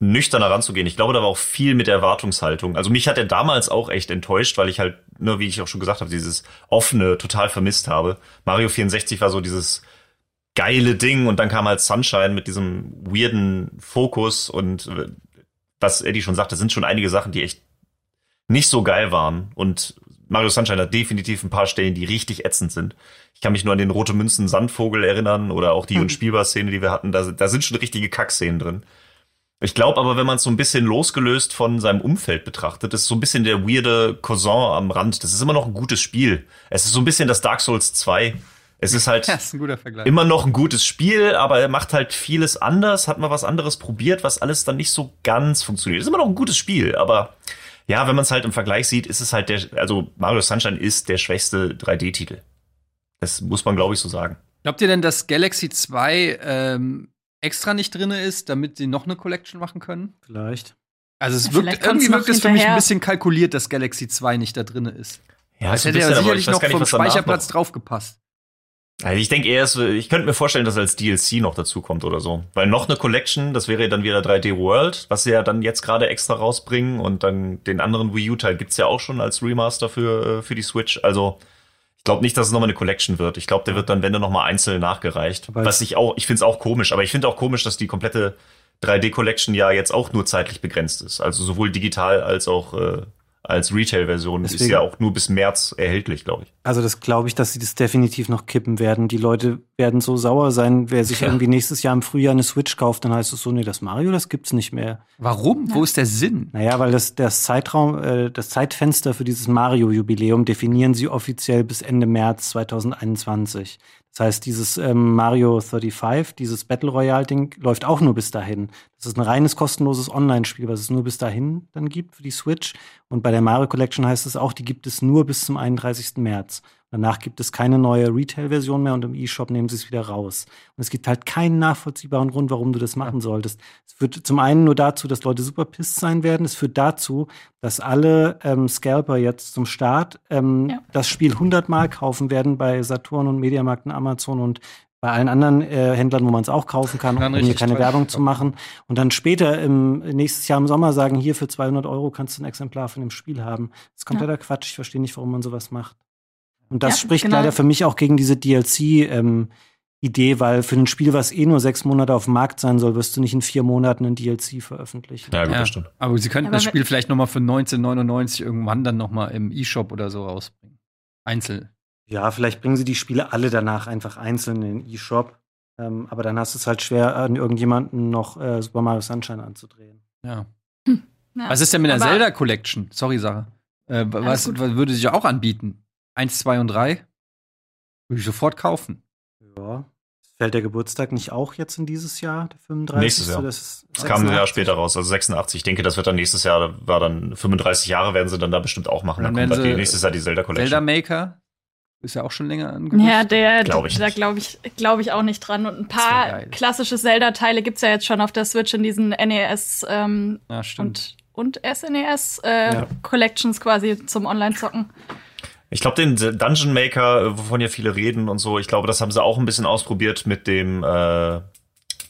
nüchterner ranzugehen. Ich glaube, da war auch viel mit Erwartungshaltung. Also mich hat er damals auch echt enttäuscht, weil ich halt, nur wie ich auch schon gesagt habe, dieses offene total vermisst habe. Mario 64 war so dieses geile Ding und dann kam halt Sunshine mit diesem weirden Fokus und äh, was Eddie schon sagte, sind schon einige Sachen, die echt nicht so geil waren und Mario Sunshine hat definitiv ein paar Stellen, die richtig ätzend sind. Ich kann mich nur an den Rote Münzen Sandvogel erinnern oder auch die Unspielbar-Szene, die wir hatten. Da, da sind schon richtige Kackszenen drin. Ich glaube aber, wenn man es so ein bisschen losgelöst von seinem Umfeld betrachtet, ist so ein bisschen der weirde Cousin am Rand. Das ist immer noch ein gutes Spiel. Es ist so ein bisschen das Dark Souls 2. Es ist halt ist immer noch ein gutes Spiel, aber er macht halt vieles anders, hat mal was anderes probiert, was alles dann nicht so ganz funktioniert. Ist immer noch ein gutes Spiel, aber ja, wenn man es halt im Vergleich sieht, ist es halt der, also Mario Sunshine ist der schwächste 3D-Titel. Das muss man, glaube ich, so sagen. Glaubt ihr denn, dass Galaxy 2 ähm, extra nicht drin ist, damit sie noch eine Collection machen können? Vielleicht. Also es Ja, wirkt, irgendwie wirkt es für mich ein bisschen kalkuliert, dass Galaxy 2 nicht da drin ist. Ja, ein hätte ja sicherlich noch vom Speicherplatz noch- draufgepasst. Also ich denke eher, ich könnte mir vorstellen, dass als DLC noch dazu kommt oder so. Weil noch eine Collection, das wäre dann wieder 3D World, was sie ja dann jetzt gerade extra rausbringen und dann den anderen Wii U-Teil gibt's ja auch schon als Remaster für, äh, für die Switch. Also ich glaube nicht, dass es nochmal eine Collection wird. Ich glaube, der wird dann, wenn dann nochmal einzeln nachgereicht. Aber was ich auch, ich finde es auch komisch, aber ich finde auch komisch, dass die komplette 3D-Collection ja jetzt auch nur zeitlich begrenzt ist. Also sowohl digital als auch äh, als Retail-Version ist ja auch nur bis März erhältlich, glaube ich. Also das glaube ich, dass sie das definitiv noch kippen werden. Die Leute werden so sauer sein, wer sich Ja. irgendwie nächstes Jahr im Frühjahr eine Switch kauft, dann heißt es so, nee, das Mario, das gibt's nicht mehr. Warum? Wo ist der Sinn? Naja, weil das, das Zeitraum, äh, das Zeitfenster für dieses Mario-Jubiläum definieren sie offiziell bis Ende März 2021. Das heißt, dieses ähm, Mario 35, dieses Battle Royale-Ding, läuft auch nur bis dahin. Das ist ein reines kostenloses Online-Spiel, was es nur bis dahin dann gibt für die Switch. Und bei der Mario Collection heißt es auch, die gibt es nur bis zum 31. März. Danach gibt es keine neue Retail-Version mehr und im E-Shop nehmen sie es wieder raus. Und es gibt halt keinen nachvollziehbaren Grund, warum du das machen solltest. Es führt zum einen nur dazu, dass Leute super pisst sein werden. Es führt dazu, dass alle ähm, Scalper jetzt zum Start ähm, ja. das Spiel hundertmal kaufen werden bei Saturn und Mediamarkt und Amazon und bei allen anderen äh, Händlern, wo man es auch kaufen kann, um hier keine Werbung zu machen. Und dann später im nächstes Jahr im Sommer sagen, hier für 200 Euro kannst du ein Exemplar von dem Spiel haben. Das ist kompletter ja. Quatsch. Ich verstehe nicht, warum man sowas macht. Und das ja, spricht genau. leider für mich auch gegen diese DLC. Ähm, Idee, weil für ein Spiel, was eh nur sechs Monate auf dem Markt sein soll, wirst du nicht in vier Monaten ein DLC veröffentlichen. Ja, gut, ja, das stimmt. Aber sie könnten aber das Spiel vielleicht noch mal für 1999 irgendwann dann noch mal im E-Shop oder so rausbringen. Einzel. Ja, vielleicht bringen sie die Spiele alle danach einfach einzeln in den E-Shop. Ähm, aber dann hast du es halt schwer, an irgendjemanden noch äh, Super Mario Sunshine anzudrehen. Ja. Hm. ja. Was ist denn mit der Zelda Collection? Sorry, Sache. Äh, was, was würde sich ja auch anbieten? Eins, zwei und drei? Würde ich sofort kaufen. Ja. Fällt der Geburtstag nicht auch jetzt in dieses Jahr, der 35. Nächstes Jahr. Das, das kam ein Jahr später raus, also 86. Ich denke, das wird dann nächstes Jahr, war dann 35 Jahre werden sie dann da bestimmt auch machen. Dann, dann kommt dann nächstes Jahr die Zelda Collection. Zelda Maker ist ja auch schon länger angekündigt. Ja, der, glaub ich da glaube ich, glaube ich auch nicht dran. Und ein paar klassische Zelda-Teile gibt's ja jetzt schon auf der Switch in diesen NES ähm, ja, und, und SNES äh, ja. Collections quasi zum Online-Zocken. Ich glaube, den Dungeon Maker, äh, wovon ja viele reden und so, ich glaube, das haben sie auch ein bisschen ausprobiert mit dem, äh,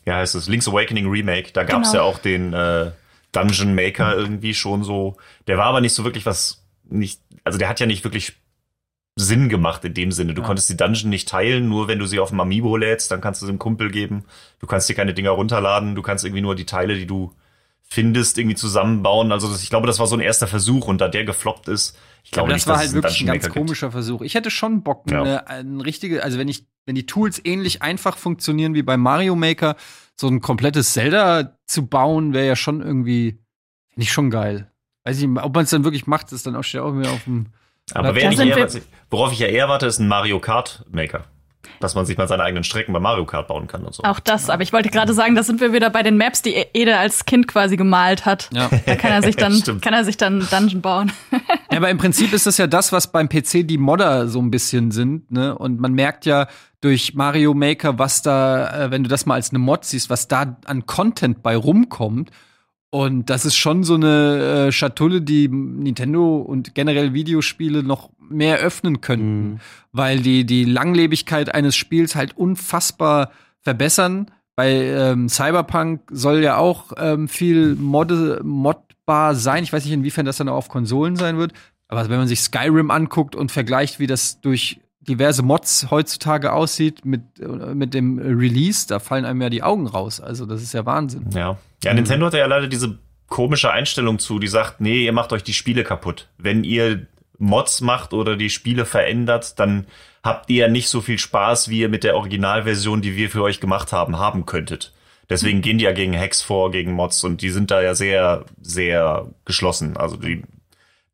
wie heißt es, Link's Awakening Remake. Da gab es genau. ja auch den äh, Dungeon Maker irgendwie schon so. Der war aber nicht so wirklich was, nicht, also der hat ja nicht wirklich Sinn gemacht in dem Sinne. Du ja. konntest die Dungeon nicht teilen, nur wenn du sie auf dem Amiibo lädst, dann kannst du sie einem Kumpel geben. Du kannst dir keine Dinger runterladen, du kannst irgendwie nur die Teile, die du findest, irgendwie zusammenbauen. Also das, ich glaube, das war so ein erster Versuch und da der gefloppt ist, ich glaube, das nicht, war halt wirklich ein ganz komischer gibt. Versuch. Ich hätte schon Bock, ja. eine, eine richtige, also wenn ich, wenn die Tools ähnlich einfach funktionieren wie bei Mario Maker, so ein komplettes Zelda zu bauen, wäre ja schon irgendwie, nicht schon geil. Weiß ich, ob man es dann wirklich macht, ist dann auch steht auch wieder auf dem. Aber wer nicht eher, worauf ich ja eher warte, ist ein Mario Kart Maker dass man sich mal seine eigenen Strecken bei Mario Kart bauen kann und so. Auch das, aber ich wollte gerade sagen, da sind wir wieder bei den Maps, die Ede als Kind quasi gemalt hat. Ja. Da kann er sich dann, kann er sich dann Dungeon bauen. ja, aber im Prinzip ist das ja das, was beim PC die Modder so ein bisschen sind, ne? Und man merkt ja durch Mario Maker, was da, äh, wenn du das mal als eine Mod siehst, was da an Content bei rumkommt. Und das ist schon so eine äh, Schatulle, die Nintendo und generell Videospiele noch mehr öffnen könnten, mhm. weil die die Langlebigkeit eines Spiels halt unfassbar verbessern. Bei ähm, Cyberpunk soll ja auch ähm, viel Mod modbar sein. Ich weiß nicht, inwiefern das dann auch auf Konsolen sein wird. Aber wenn man sich Skyrim anguckt und vergleicht, wie das durch diverse Mods heutzutage aussieht mit, äh, mit dem Release, da fallen einem ja die Augen raus. Also das ist ja Wahnsinn. Ja. Ja, Nintendo hat ja leider diese komische Einstellung zu, die sagt, nee, ihr macht euch die Spiele kaputt. Wenn ihr Mods macht oder die Spiele verändert, dann habt ihr ja nicht so viel Spaß, wie ihr mit der Originalversion, die wir für euch gemacht haben, haben könntet. Deswegen gehen die ja gegen Hacks vor, gegen Mods und die sind da ja sehr, sehr geschlossen. Also die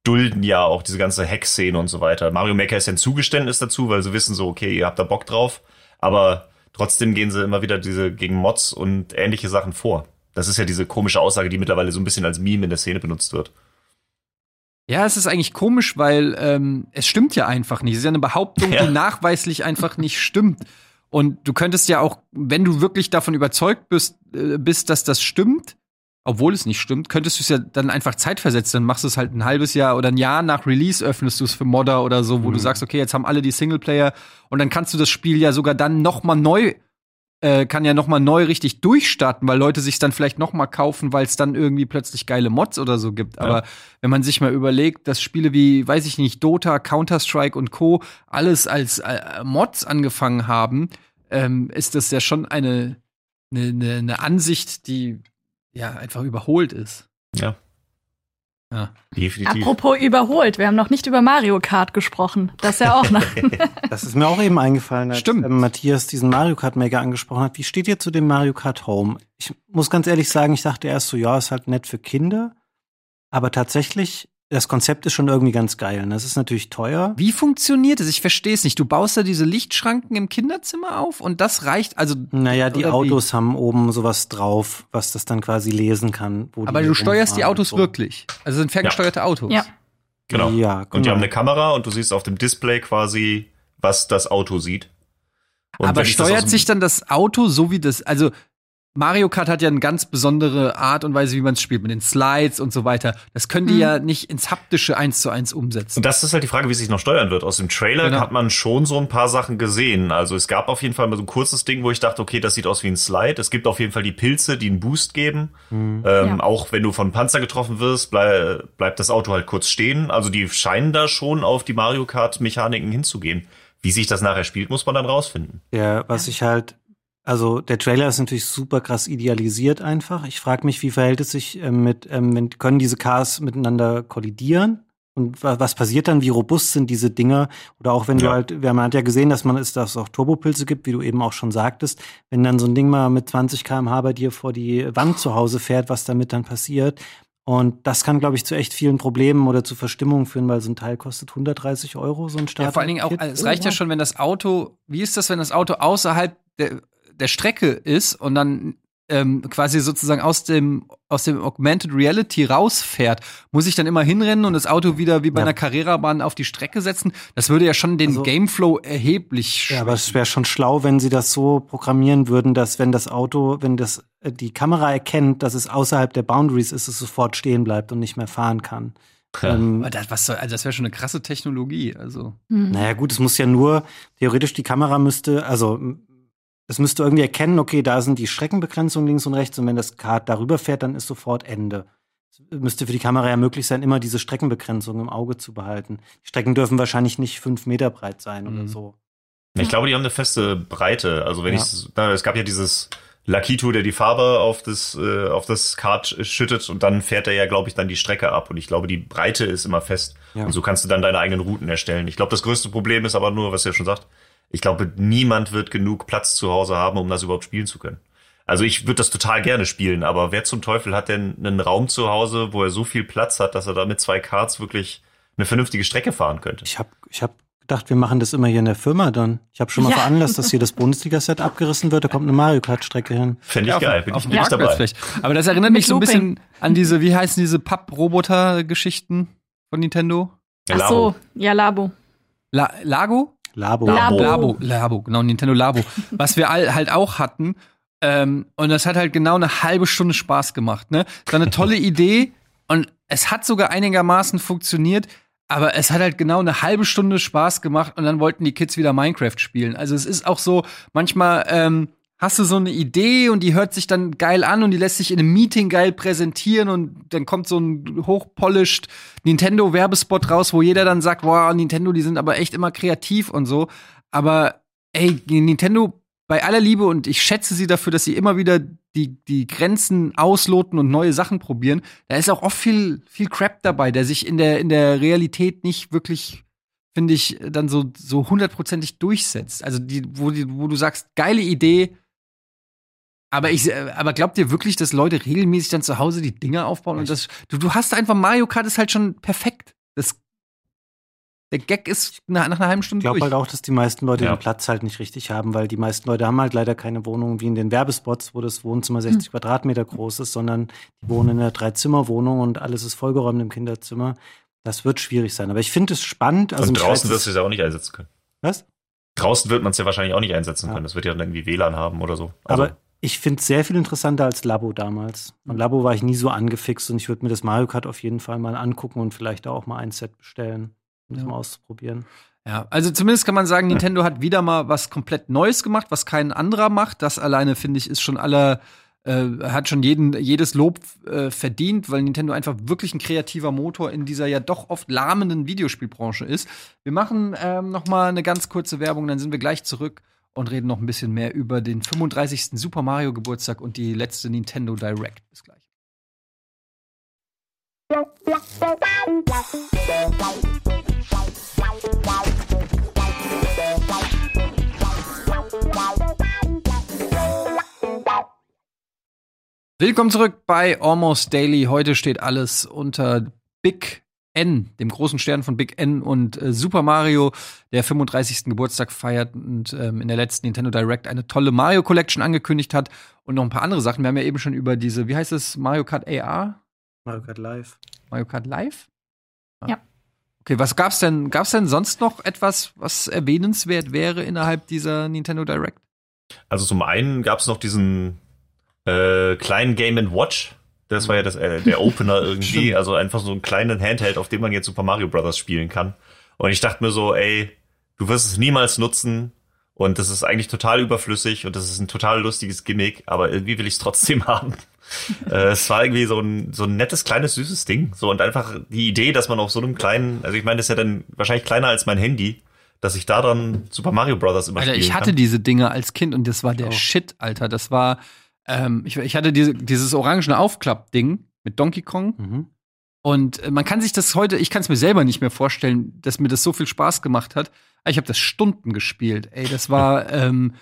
dulden ja auch diese ganze Hack-Szene und so weiter. Mario Maker ist ja ein Zugeständnis dazu, weil sie wissen so, okay, ihr habt da Bock drauf, aber trotzdem gehen sie immer wieder diese gegen Mods und ähnliche Sachen vor. Das ist ja diese komische Aussage, die mittlerweile so ein bisschen als Meme in der Szene benutzt wird. Ja, es ist eigentlich komisch, weil ähm, es stimmt ja einfach nicht. Es ist ja eine Behauptung, ja. die nachweislich einfach nicht stimmt. Und du könntest ja auch, wenn du wirklich davon überzeugt bist, äh, bist dass das stimmt, obwohl es nicht stimmt, könntest du es ja dann einfach zeitversetzt, dann machst du es halt ein halbes Jahr oder ein Jahr nach Release öffnest du es für Modder oder so, wo mhm. du sagst, okay, jetzt haben alle die Singleplayer und dann kannst du das Spiel ja sogar dann noch mal neu äh, kann ja noch mal neu richtig durchstarten, weil Leute sich dann vielleicht noch mal kaufen, weil es dann irgendwie plötzlich geile Mods oder so gibt. Ja. Aber wenn man sich mal überlegt, dass Spiele wie, weiß ich nicht, Dota, Counter Strike und Co. alles als äh, Mods angefangen haben, ähm, ist das ja schon eine eine, eine Ansicht, die ja einfach überholt ist. Ja. Ja. Definitiv. Apropos überholt, wir haben noch nicht über Mario Kart gesprochen. Das ist ja auch noch. das ist mir auch eben eingefallen, als Stimmt. Ähm, Matthias diesen Mario Kart Maker angesprochen hat. Wie steht ihr zu dem Mario Kart Home? Ich muss ganz ehrlich sagen, ich dachte erst so, ja, ist halt nett für Kinder. Aber tatsächlich das Konzept ist schon irgendwie ganz geil. Das ist natürlich teuer. Wie funktioniert es? Ich verstehe es nicht. Du baust da diese Lichtschranken im Kinderzimmer auf und das reicht. Also naja, die Autos wie? haben oben sowas drauf, was das dann quasi lesen kann. Aber du steuerst die Autos so. wirklich. Also sind ferngesteuerte ja. Autos. Ja. Genau. Ja, genau. Und die genau. haben eine Kamera und du siehst auf dem Display quasi was das Auto sieht. Und Aber steuert sich dann das Auto so wie das, also Mario Kart hat ja eine ganz besondere Art und Weise, wie man es spielt, mit den Slides und so weiter. Das können die mhm. ja nicht ins haptische eins zu eins umsetzen. Und das ist halt die Frage, wie sich noch steuern wird. Aus dem Trailer genau. hat man schon so ein paar Sachen gesehen. Also es gab auf jeden Fall mal so ein kurzes Ding, wo ich dachte, okay, das sieht aus wie ein Slide. Es gibt auf jeden Fall die Pilze, die einen Boost geben. Mhm. Ähm, ja. Auch wenn du von Panzer getroffen wirst, bleib, bleibt das Auto halt kurz stehen. Also die scheinen da schon auf die Mario Kart Mechaniken hinzugehen. Wie sich das nachher spielt, muss man dann rausfinden. Ja, was ich halt also der Trailer ist natürlich super krass idealisiert einfach. Ich frage mich, wie verhält es sich äh, mit, ähm, können diese Cars miteinander kollidieren? Und was passiert dann? Wie robust sind diese Dinger? Oder auch wenn ja. du halt, wir haben ja gesehen, dass man es, dass es auch Turbopilze gibt, wie du eben auch schon sagtest. Wenn dann so ein Ding mal mit 20 km/h bei dir vor die Wand zu Hause fährt, was damit dann passiert. Und das kann, glaube ich, zu echt vielen Problemen oder zu Verstimmungen führen, weil so ein Teil kostet 130 Euro, so ein Start. Ja, vor allen Dingen auch, es reicht ja schon, wenn das Auto, wie ist das, wenn das Auto außerhalb der, der Strecke ist und dann ähm, quasi sozusagen aus dem aus dem Augmented Reality rausfährt, muss ich dann immer hinrennen und das Auto wieder wie bei ja. einer Carrera-Bahn auf die Strecke setzen. Das würde ja schon den also, Gameflow erheblich. Ja, aber es wäre schon schlau, wenn sie das so programmieren würden, dass wenn das Auto, wenn das äh, die Kamera erkennt, dass es außerhalb der Boundaries ist, es sofort stehen bleibt und nicht mehr fahren kann. Ja. Ähm, das, was soll, also das wäre schon eine krasse Technologie. Also. Mhm. Naja, gut, es muss ja nur, theoretisch die Kamera müsste, also es müsste irgendwie erkennen, okay, da sind die Streckenbegrenzungen links und rechts und wenn das Kart darüber fährt, dann ist sofort Ende. Es müsste für die Kamera ja möglich sein, immer diese Streckenbegrenzung im Auge zu behalten. Die Strecken dürfen wahrscheinlich nicht fünf Meter breit sein mhm. oder so. Ich glaube, die haben eine feste Breite. Also wenn ja. ich, es gab ja dieses Lakito, der die Farbe auf das, äh, auf das Kart schüttet und dann fährt er ja, glaube ich, dann die Strecke ab. Und ich glaube, die Breite ist immer fest. Ja. Und so kannst du dann deine eigenen Routen erstellen. Ich glaube, das größte Problem ist aber nur, was ihr schon sagt, ich glaube, niemand wird genug Platz zu Hause haben, um das überhaupt spielen zu können. Also ich würde das total gerne spielen, aber wer zum Teufel hat denn einen Raum zu Hause, wo er so viel Platz hat, dass er da mit zwei Karts wirklich eine vernünftige Strecke fahren könnte? Ich habe ich hab gedacht, wir machen das immer hier in der Firma dann. Ich habe schon mal ja. veranlasst, dass hier das Bundesliga-Set abgerissen wird, da kommt eine Mario Kart-Strecke hin. Fände ich ja, geil, bin ich nicht dabei. Aber das erinnert mich so ein bisschen an diese, wie heißen diese Papp-Roboter-Geschichten von Nintendo? Ach so, ja, Labo. La Lago? Labo. Labo. Labo, Labo, genau, Nintendo Labo. Was wir all, halt auch hatten. Ähm, und das hat halt genau eine halbe Stunde Spaß gemacht. Ne? Das war eine tolle Idee und es hat sogar einigermaßen funktioniert, aber es hat halt genau eine halbe Stunde Spaß gemacht und dann wollten die Kids wieder Minecraft spielen. Also es ist auch so, manchmal ähm, hast du so eine Idee und die hört sich dann geil an und die lässt sich in einem Meeting geil präsentieren und dann kommt so ein hochpolished Nintendo Werbespot raus, wo jeder dann sagt, wow, Nintendo, die sind aber echt immer kreativ und so. Aber ey, Nintendo bei aller Liebe und ich schätze sie dafür, dass sie immer wieder die, die Grenzen ausloten und neue Sachen probieren. Da ist auch oft viel, viel Crap dabei, der sich in der, in der Realität nicht wirklich finde ich, dann so, so hundertprozentig durchsetzt. Also die, wo, die, wo du sagst, geile Idee, aber ich, äh, aber glaubt ihr wirklich, dass Leute regelmäßig dann zu Hause die Dinger aufbauen und das, du, du hast einfach Mario Kart ist halt schon perfekt. Das, der Gag ist nach, nach einer halben Stunde Ich glaube halt auch, dass die meisten Leute ja. den Platz halt nicht richtig haben, weil die meisten Leute haben halt leider keine Wohnung wie in den Werbespots, wo das Wohnzimmer 60 hm. Quadratmeter groß ist, sondern die wohnen in einer Dreizimmerwohnung und alles ist vollgeräumt im Kinderzimmer. Das wird schwierig sein. Aber ich finde es spannend. Also und draußen wirst du es ja auch nicht einsetzen können. Was? Draußen wird man es ja wahrscheinlich auch nicht einsetzen ja. können. Das wird ja dann irgendwie WLAN haben oder so. Also Aber ich finde es sehr viel interessanter als Labo damals. Von Labo war ich nie so angefixt und ich würde mir das Mario Kart auf jeden Fall mal angucken und vielleicht auch mal ein Set bestellen, um ja. das mal auszuprobieren. Ja, also zumindest kann man sagen, Nintendo hat wieder mal was komplett Neues gemacht, was kein anderer macht. Das alleine, finde ich, ist schon aller, äh, hat schon jeden, jedes Lob äh, verdient, weil Nintendo einfach wirklich ein kreativer Motor in dieser ja doch oft lahmenden Videospielbranche ist. Wir machen ähm, noch mal eine ganz kurze Werbung, dann sind wir gleich zurück und reden noch ein bisschen mehr über den 35. Super Mario Geburtstag und die letzte Nintendo Direct. Bis gleich. Willkommen zurück bei Almost Daily. Heute steht alles unter Big N, dem großen Stern von Big N und äh, Super Mario, der 35. Geburtstag feiert und ähm, in der letzten Nintendo Direct eine tolle Mario Collection angekündigt hat und noch ein paar andere Sachen. Wir haben ja eben schon über diese, wie heißt es, Mario Kart AR? Mario Kart Live. Mario Kart Live? Ah. Ja. Okay, was gab's denn, gab's denn sonst noch etwas, was erwähnenswert wäre innerhalb dieser Nintendo Direct? Also zum einen gab es noch diesen äh, kleinen Game Watch. Das war ja das, äh, der Opener irgendwie. also einfach so einen kleinen Handheld, auf dem man jetzt Super Mario Bros. spielen kann. Und ich dachte mir so, ey, du wirst es niemals nutzen. Und das ist eigentlich total überflüssig und das ist ein total lustiges Gimmick, aber irgendwie will ich es trotzdem haben. äh, es war irgendwie so ein, so ein nettes, kleines, süßes Ding. So und einfach die Idee, dass man auf so einem kleinen, also ich meine, das ist ja dann wahrscheinlich kleiner als mein Handy, dass ich da dann Super Mario Bros. immer Alter, ich hatte kann. diese Dinge als Kind und das war der. Shit, Alter. Das war, ähm, ich, ich hatte diese, dieses orangene Aufklapp-Ding mit Donkey Kong. Mhm. Und äh, man kann sich das heute, ich kann es mir selber nicht mehr vorstellen, dass mir das so viel Spaß gemacht hat. Aber Ich habe das Stunden gespielt. Ey, das war, ähm,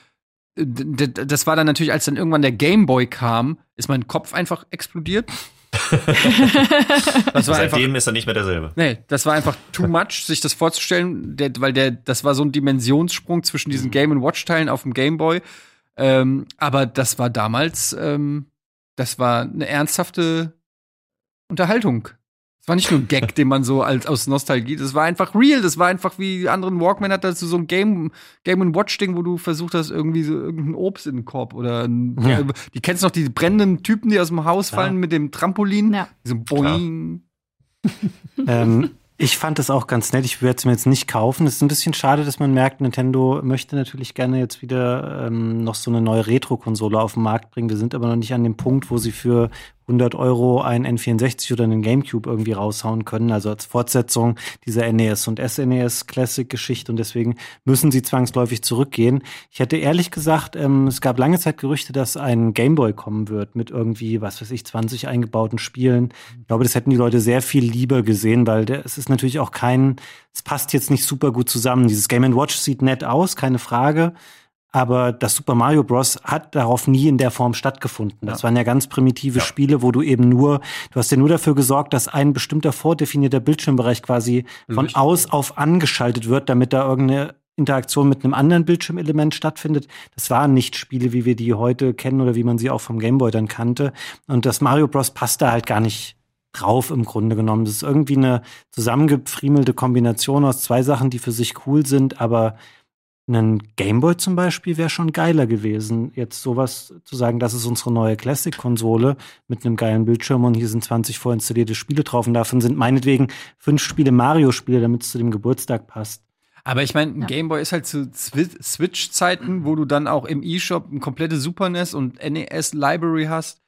das war dann natürlich, als dann irgendwann der Game Boy kam, ist mein Kopf einfach explodiert. das war einfach, Seitdem ist er nicht mehr derselbe. nee, das war einfach too much, sich das vorzustellen, der, weil der, das war so ein Dimensionssprung zwischen diesen Game Watch Teilen auf dem Game Boy. Ähm, aber das war damals, ähm, das war eine ernsthafte Unterhaltung. Es war nicht nur ein Gag, den man so als aus Nostalgie, das war einfach real, das war einfach wie die anderen Walkman hat dazu so ein Game Game Watch Ding, wo du versucht hast irgendwie so irgendein Obst in den Korb oder ein, Ja. die kennst du noch die brennenden Typen, die aus dem Haus Klar. fallen mit dem Trampolin, Ja. so boing. ähm, ich fand das auch ganz nett. Ich werde es mir jetzt nicht kaufen. Es ist ein bisschen schade, dass man merkt, Nintendo möchte natürlich gerne jetzt wieder ähm, noch so eine neue Retro-Konsole auf den Markt bringen. Wir sind aber noch nicht an dem Punkt, wo sie für 100 Euro einen N64 oder einen Gamecube irgendwie raushauen können. Also als Fortsetzung dieser NES und SNES Classic-Geschichte. Und deswegen müssen sie zwangsläufig zurückgehen. Ich hätte ehrlich gesagt, ähm, es gab lange Zeit Gerüchte, dass ein Gameboy kommen wird mit irgendwie, was weiß ich, 20 eingebauten Spielen. Ich glaube, das hätten die Leute sehr viel lieber gesehen, weil der, es ist natürlich auch kein, es passt jetzt nicht super gut zusammen. Dieses Game Watch sieht nett aus, keine Frage. Aber das Super Mario Bros. hat darauf nie in der Form stattgefunden. Das waren ja ganz primitive Ja. Spiele, wo du eben nur, du hast ja nur dafür gesorgt, dass ein bestimmter vordefinierter Bildschirmbereich quasi von Richtig. aus auf angeschaltet wird, damit da irgendeine Interaktion mit einem anderen Bildschirmelement stattfindet. Das waren nicht Spiele, wie wir die heute kennen oder wie man sie auch vom Gameboy dann kannte. Und das Mario Bros. passt da halt gar nicht drauf im Grunde genommen. Das ist irgendwie eine zusammengefriemelte Kombination aus zwei Sachen, die für sich cool sind, aber ein Gameboy zum Beispiel wäre schon geiler gewesen. Jetzt sowas zu sagen, das ist unsere neue Classic-Konsole mit einem geilen Bildschirm und hier sind 20 vorinstallierte Spiele drauf und davon sind meinetwegen fünf Spiele Mario-Spiele, damit es zu dem Geburtstag passt. Aber ich meine, ein Ja. Gameboy ist halt zu Switch-Zeiten, wo du dann auch im E-Shop ein komplette Super NES und NES-Library hast.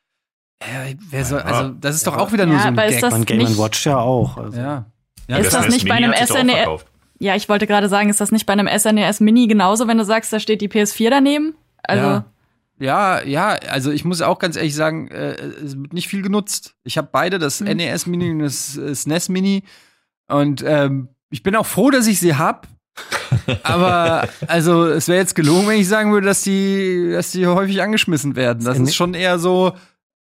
Äh, wer soll, also, das ist doch auch wieder nur Ja, so ein aber ist Gag. das- Und Game nicht- Watch ja auch. Also. ja. ja Ist das das nicht bei einem SNES. Ja, ich wollte gerade sagen, ist das nicht bei einem SNES Mini genauso, wenn du sagst, da steht die PS4 daneben? Also, ja. ja, ja, also ich muss auch ganz ehrlich sagen, äh, es wird nicht viel genutzt. Ich habe beide, das Mhm. NES Mini und das äh, SNES Mini. Und ähm, ich bin auch froh, dass ich sie hab. Aber also es wäre jetzt gelogen, wenn ich sagen würde, dass die, dass die häufig angeschmissen werden. Das Das ist schon eher so,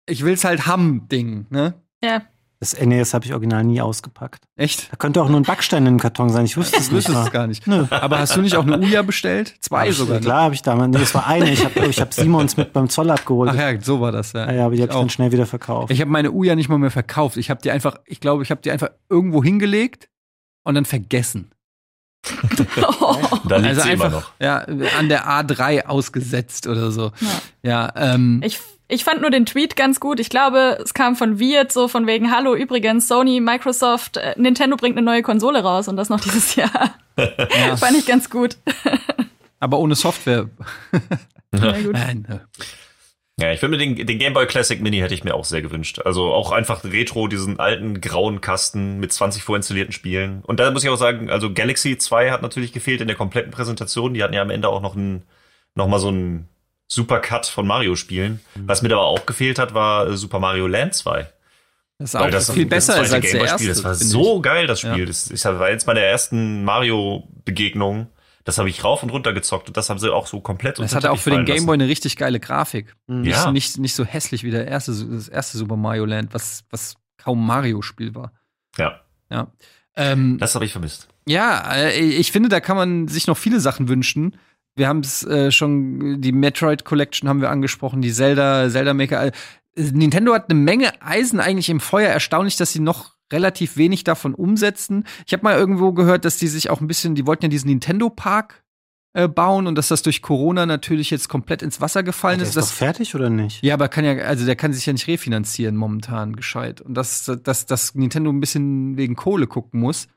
ich will's halt haben Ding, ne? ja. Das NES habe ich original nie ausgepackt. Echt? Da könnte auch nur ein Backstein in dem Karton sein. Ich wüsste es Ich nicht wüsste mal. es gar nicht. Nö. Aber hast du nicht auch eine Uja bestellt? Zwei sogar. Ne? Klar habe ich damals. Nee, das war eine. Ich habe ich hab Simons mit beim Zoll abgeholt. Ach ja, so war das, ja. ja, ja, aber die habe ich dann schnell wieder verkauft. Ich habe meine Uja nicht mal mehr verkauft. Ich habe die einfach, ich glaube, ich habe die einfach irgendwo hingelegt und dann vergessen. Da liegt also sie einfach immer noch. ja an der A3 ausgesetzt oder so. Ja, ähm, Ich, ich fand nur den Tweet ganz gut. Ich glaube, es kam von Wirt so von wegen, hallo, übrigens, Sony, Microsoft, äh, Nintendo bringt eine neue Konsole raus und das noch dieses Jahr. ja, fand ich ganz gut. aber ohne Software. Sehr gut. Nein. äh, Ja, ich finde den, den Game Boy Classic Mini hätte ich mir auch sehr gewünscht. Also auch einfach Retro, diesen alten grauen Kasten mit 20 vorinstallierten Spielen. Und da muss ich auch sagen, also Galaxy 2 hat natürlich gefehlt in der kompletten Präsentation. Die hatten ja am Ende auch noch einen, noch mal so einen Super Cut von Mario Spielen. Was mir aber auch gefehlt hat, war äh, Super Mario Land 2. Das ist auch das viel besser das ist als der erste. Das war so geil, das Spiel. Ja. Das, ich war jetzt bei der ersten Mario-Begegnung. Das habe ich rauf und runter gezockt und das haben sie auch so komplett ich. Das hatte auch für den Gameboy eine richtig geile Grafik. Nicht, Ja. nicht, nicht so hässlich wie der erste, das erste Super Mario Land, was, was kaum Mario-Spiel war. Ja, Ja. Ähm, das habe ich vermisst. Ja, äh, ich finde, da kann man sich noch viele Sachen wünschen. Wir haben es äh, schon, die Metroid Collection haben wir angesprochen, die Zelda, Zelda Maker. Äh, Nintendo hat eine Menge Eisen eigentlich im Feuer. Erstaunlich, dass sie noch relativ wenig davon umsetzen. Ich habe mal irgendwo gehört, dass die sich auch ein bisschen, die wollten ja diesen Nintendo Park äh, bauen und dass das durch Corona natürlich jetzt komplett ins Wasser gefallen Der ist. ist Das, fertig oder nicht? ja, aber kann ja, also der kann sich ja nicht refinanzieren momentan gescheit. Und dass, dass, dass Nintendo ein bisschen wegen Kohle gucken muss.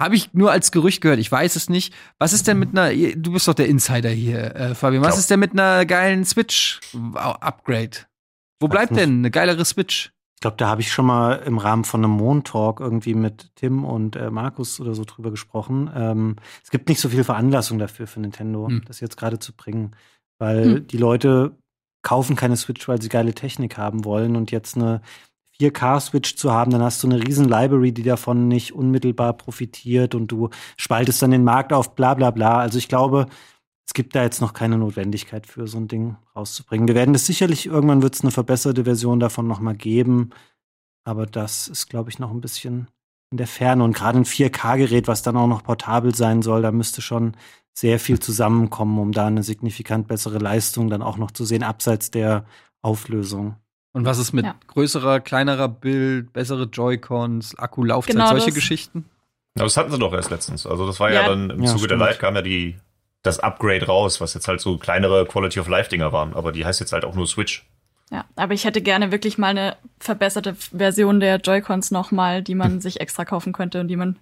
Habe ich nur als Gerücht gehört, ich weiß es nicht. Was ist denn mit einer, du bist doch der Insider hier, äh, Fabian, was ist denn mit einer geilen Switch-Upgrade? Wo bleibt denn eine geilere Switch? Ich glaube, da habe ich schon mal im Rahmen von einem Mondtalk irgendwie mit Tim und äh, Markus oder so drüber gesprochen. Ähm, es gibt nicht so viel Veranlassung dafür für Nintendo, Hm. das jetzt gerade zu bringen, weil Hm. die Leute kaufen keine Switch, weil sie geile Technik haben wollen und jetzt eine 4K-Switch zu haben, dann hast du eine riesen Library, die davon nicht unmittelbar profitiert und du spaltest dann den Markt auf, bla bla bla. Also ich glaube, es gibt da jetzt noch keine Notwendigkeit für, so ein Ding rauszubringen. Wir werden das sicherlich, irgendwann wird es eine verbesserte Version davon noch mal geben, aber das ist, glaube ich, noch ein bisschen in der Ferne. Und gerade ein 4K-Gerät, was dann auch noch portabel sein soll, da müsste schon sehr viel zusammenkommen, um da eine signifikant bessere Leistung dann auch noch zu sehen, abseits der Auflösung. Und was ist mit Ja. größerer, kleinerer Bild, bessere Joy-Cons, Akkulaufzeit, Genau solche das. Geschichten? Aber das hatten sie doch erst letztens. Also das war ja, Ja. dann im Ja, Zuge der stimmt. Live kam ja die das Upgrade raus, was jetzt halt so kleinere Quality of Life Dinger waren, aber die heißt jetzt halt auch nur Switch. Ja, aber ich hätte gerne wirklich mal eine verbesserte Version der Joy-Cons noch mal, die man sich extra kaufen könnte und die man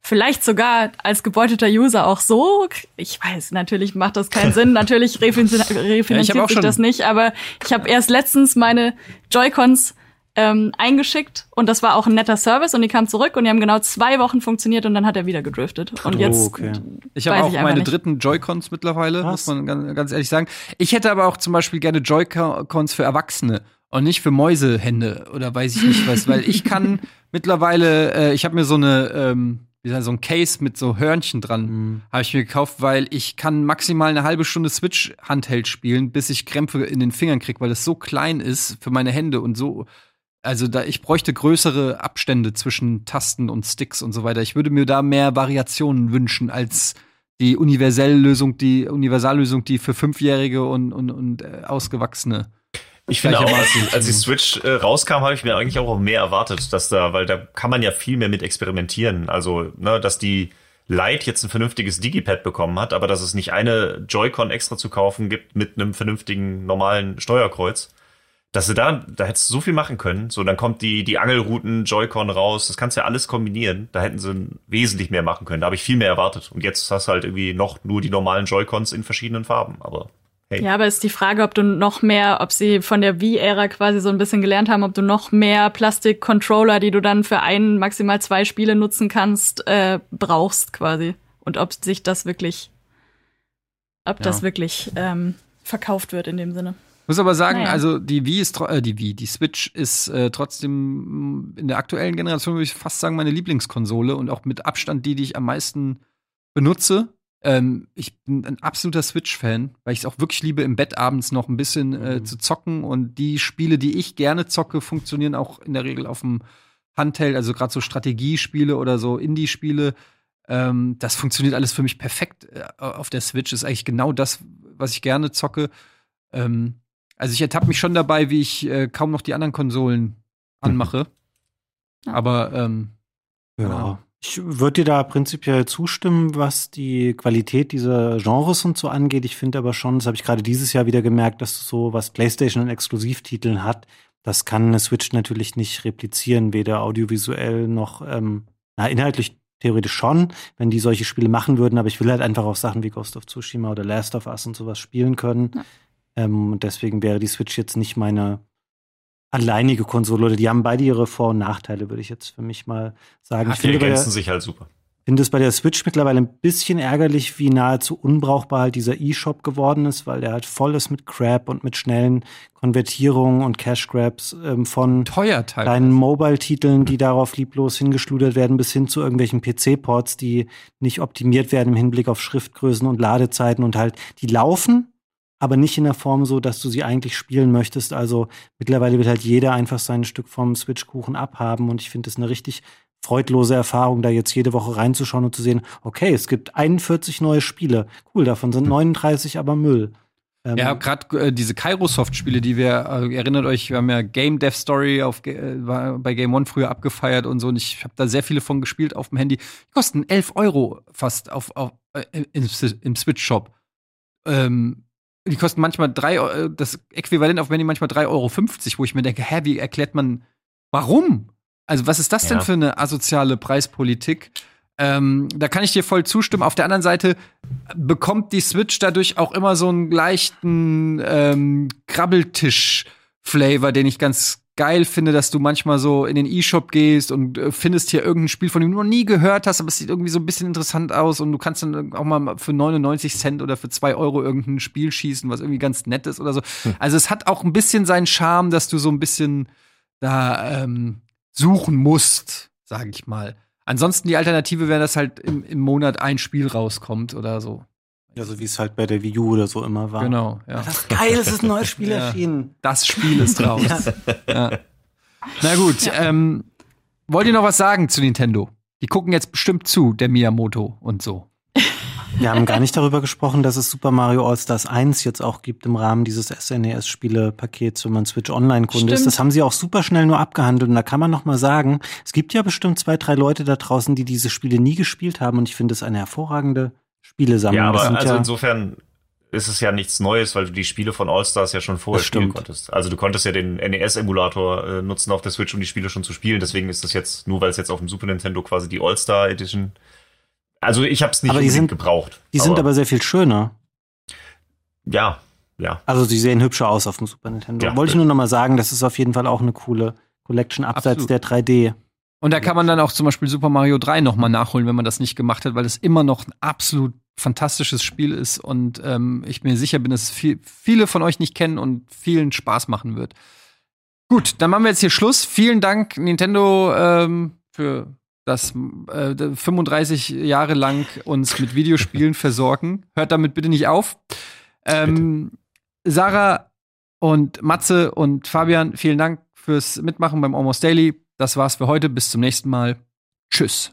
vielleicht sogar als gebeutelter User auch so, ich weiß, natürlich macht das keinen Sinn, natürlich refinanzi- refinanziert sich das nicht, aber ich habe erst letztens meine Joy-Cons ähm, eingeschickt und das war auch ein netter Service und die kam zurück und die haben genau zwei Wochen funktioniert und dann hat er wieder gedriftet. Und Oh, jetzt okay. Ich habe auch ich meine nicht. dritten Joy-Cons mittlerweile, Krass. muss man ganz, ganz ehrlich sagen. Ich hätte aber auch zum Beispiel gerne Joy-Cons für Erwachsene und nicht für Mäusehände oder weiß ich nicht was, weil ich kann mittlerweile, äh, ich habe mir so eine, ähm, so ein Case mit so Hörnchen dran, Mhm. habe ich mir gekauft, weil ich kann maximal eine halbe Stunde Switch Handheld spielen, bis ich Krämpfe in den Fingern krieg, weil es so klein ist für meine Hände und so. Also da ich bräuchte größere Abstände zwischen Tasten und Sticks und so weiter. Ich würde mir da mehr Variationen wünschen als die Universellösung, die Universallösung, die für Fünfjährige und, und, und äh, Ausgewachsene. Ich finde auch, als, als die Switch äh, rauskam, habe ich mir eigentlich auch mehr erwartet, dass da, weil da kann man ja viel mehr mit experimentieren. Also, ne, dass die Lite jetzt ein vernünftiges Digipad bekommen hat, aber dass es nicht eine Joy-Con extra zu kaufen gibt mit einem vernünftigen normalen Steuerkreuz. Dass sie da, da hättest du so viel machen können. So, dann kommt die, die Angelrouten Joy-Con raus. Das kannst du ja alles kombinieren. Da hätten sie wesentlich mehr machen können. Da habe ich viel mehr erwartet. Und jetzt hast du halt irgendwie noch nur die normalen Joy-Cons in verschiedenen Farben. Aber hey. Ja, aber ist die Frage, ob du noch mehr, ob sie von der Wii-Ära quasi so ein bisschen gelernt haben, ob du noch mehr Plastik-Controller, die du dann für ein, maximal zwei Spiele nutzen kannst, äh, brauchst quasi. Und ob sich das wirklich, ob Ja. das wirklich ähm, verkauft wird in dem Sinne. Muss aber sagen, Naja. also die Wii ist äh, die Wii, die Switch ist äh, trotzdem in der aktuellen Generation würde ich fast sagen meine Lieblingskonsole und auch mit Abstand die, die ich am meisten benutze. Ähm, ich bin ein absoluter Switch-Fan, weil ich es auch wirklich liebe, im Bett abends noch ein bisschen äh, Mhm. zu zocken. Und die Spiele, die ich gerne zocke, funktionieren auch in der Regel auf dem Handheld, also gerade so Strategiespiele oder so Indie-Spiele. Ähm, das funktioniert alles für mich perfekt äh, auf der Switch. Ist eigentlich genau das, was ich gerne zocke. Ähm, also ich ertappe mich schon dabei, wie ich äh, kaum noch die anderen Konsolen anmache. Ja. Aber ähm, Genau. Ich würde dir da prinzipiell zustimmen, was die Qualität dieser Genres und so angeht. Ich finde aber schon, das habe ich gerade dieses Jahr wieder gemerkt, dass so was PlayStation an Exklusivtiteln hat, das kann eine Switch natürlich nicht replizieren, weder audiovisuell noch, ähm, na, inhaltlich theoretisch schon, wenn die solche Spiele machen würden, aber ich will halt einfach auch Sachen wie Ghost of Tsushima oder Last of Us und sowas spielen können. Ja. Ähm, und deswegen wäre die Switch jetzt nicht meine alleinige Konsole oder die haben beide ihre Vor- und Nachteile, würde ich jetzt für mich mal sagen. Ja, ich die finde, bei der, ergänzen sich halt super. finde es bei der Switch mittlerweile ein bisschen ärgerlich, wie nahezu unbrauchbar halt dieser E-Shop geworden ist, weil der halt voll ist mit Crap und mit schnellen Konvertierungen und Cash Grabs ähm, von teuer kleinen Mobile-Titeln, die darauf lieblos hingeschludert werden, bis hin zu irgendwelchen PC-Ports, die nicht optimiert werden im Hinblick auf Schriftgrößen und Ladezeiten und halt, die laufen, aber nicht in der Form so, dass du sie eigentlich spielen möchtest. Also mittlerweile wird halt jeder einfach sein Stück vom Switch-Kuchen abhaben und ich finde es eine richtig freudlose Erfahrung, da jetzt jede Woche reinzuschauen und zu sehen, okay, es gibt 41 neue Spiele. Cool, davon sind 39 aber Müll. Ähm, ja, gerade äh, diese Kairosoft-Spiele, die wir, äh, erinnert euch, wir haben ja Game Dev Story auf, äh, bei Game One früher abgefeiert und so und ich habe da sehr viele von gespielt auf dem Handy. Die kosten 11 Euro fast auf, auf, äh, im, im Switch-Shop. Ähm, die kosten manchmal drei, äh, das Äquivalent auf Handy manchmal 3,50 Euro, wo ich mir denke, hä, wie erklärt man, warum? Also, was ist das ja. denn für eine asoziale Preispolitik? Ähm, da kann ich dir voll zustimmen. Auf der anderen Seite bekommt die Switch dadurch auch immer so einen leichten ähm, Krabbeltisch-Flavor, den ich ganz geil finde, dass du manchmal so in den E-Shop gehst und äh, findest hier irgendein Spiel, von dem du noch nie gehört hast, aber es sieht irgendwie so ein bisschen interessant aus und du kannst dann auch mal für 99 Cent oder für 2 Euro irgendein Spiel schießen, was irgendwie ganz nett ist oder so. Hm. Also es hat auch ein bisschen seinen Charme, dass du so ein bisschen da ähm, suchen musst, sag ich mal. Ansonsten die Alternative wäre, dass halt im, im Monat ein Spiel rauskommt oder so. Ja, so wie es halt bei der Wii U oder so immer war. Genau, ja. Das ist geil, es ist ein neues Spiel ja. erschienen. Das Spiel ist raus. ja. Na gut, ja. ähm, wollt ihr noch was sagen zu Nintendo? Die gucken jetzt bestimmt zu, der Miyamoto und so. Wir haben gar nicht darüber gesprochen, dass es Super Mario All-Stars 1 jetzt auch gibt im Rahmen dieses SNES-Spiele-Pakets, wenn man Switch Online-Kunde ist. Das haben sie auch super schnell nur abgehandelt. Und da kann man noch mal sagen, es gibt ja bestimmt zwei, drei Leute da draußen, die diese Spiele nie gespielt haben. Und ich finde es eine hervorragende Spielesammlung. Ja, aber also ja insofern ist es ja nichts Neues, weil du die Spiele von All-Stars ja schon vorher spielen konntest. Also du konntest ja den NES-Emulator äh, nutzen auf der Switch, um die Spiele schon zu spielen. Deswegen ist das jetzt, nur weil es jetzt auf dem Super Nintendo quasi die All-Star Edition also ich habe es nicht aber die sind, gebraucht. Die aber sind aber sehr viel schöner. Ja, ja. Also sie sehen hübscher aus auf dem Super Nintendo. Ja, Wollte ich nur noch mal sagen, das ist auf jeden Fall auch eine coole Collection abseits Absolut. der 3D. Und da kann man dann auch zum Beispiel Super Mario 3 noch mal nachholen, wenn man das nicht gemacht hat, weil es immer noch ein absolut fantastisches Spiel ist und ähm, ich mir sicher bin, dass es viel, viele von euch nicht kennen und vielen Spaß machen wird. Gut, dann machen wir jetzt hier Schluss. Vielen Dank, Nintendo, ähm, für das äh, 35 Jahre lang uns mit Videospielen versorgen. Hört damit bitte nicht auf. Ähm, Sarah und Matze und Fabian, vielen Dank fürs Mitmachen beim Almost Daily. Das war's für heute. Bis zum nächsten Mal. Tschüss.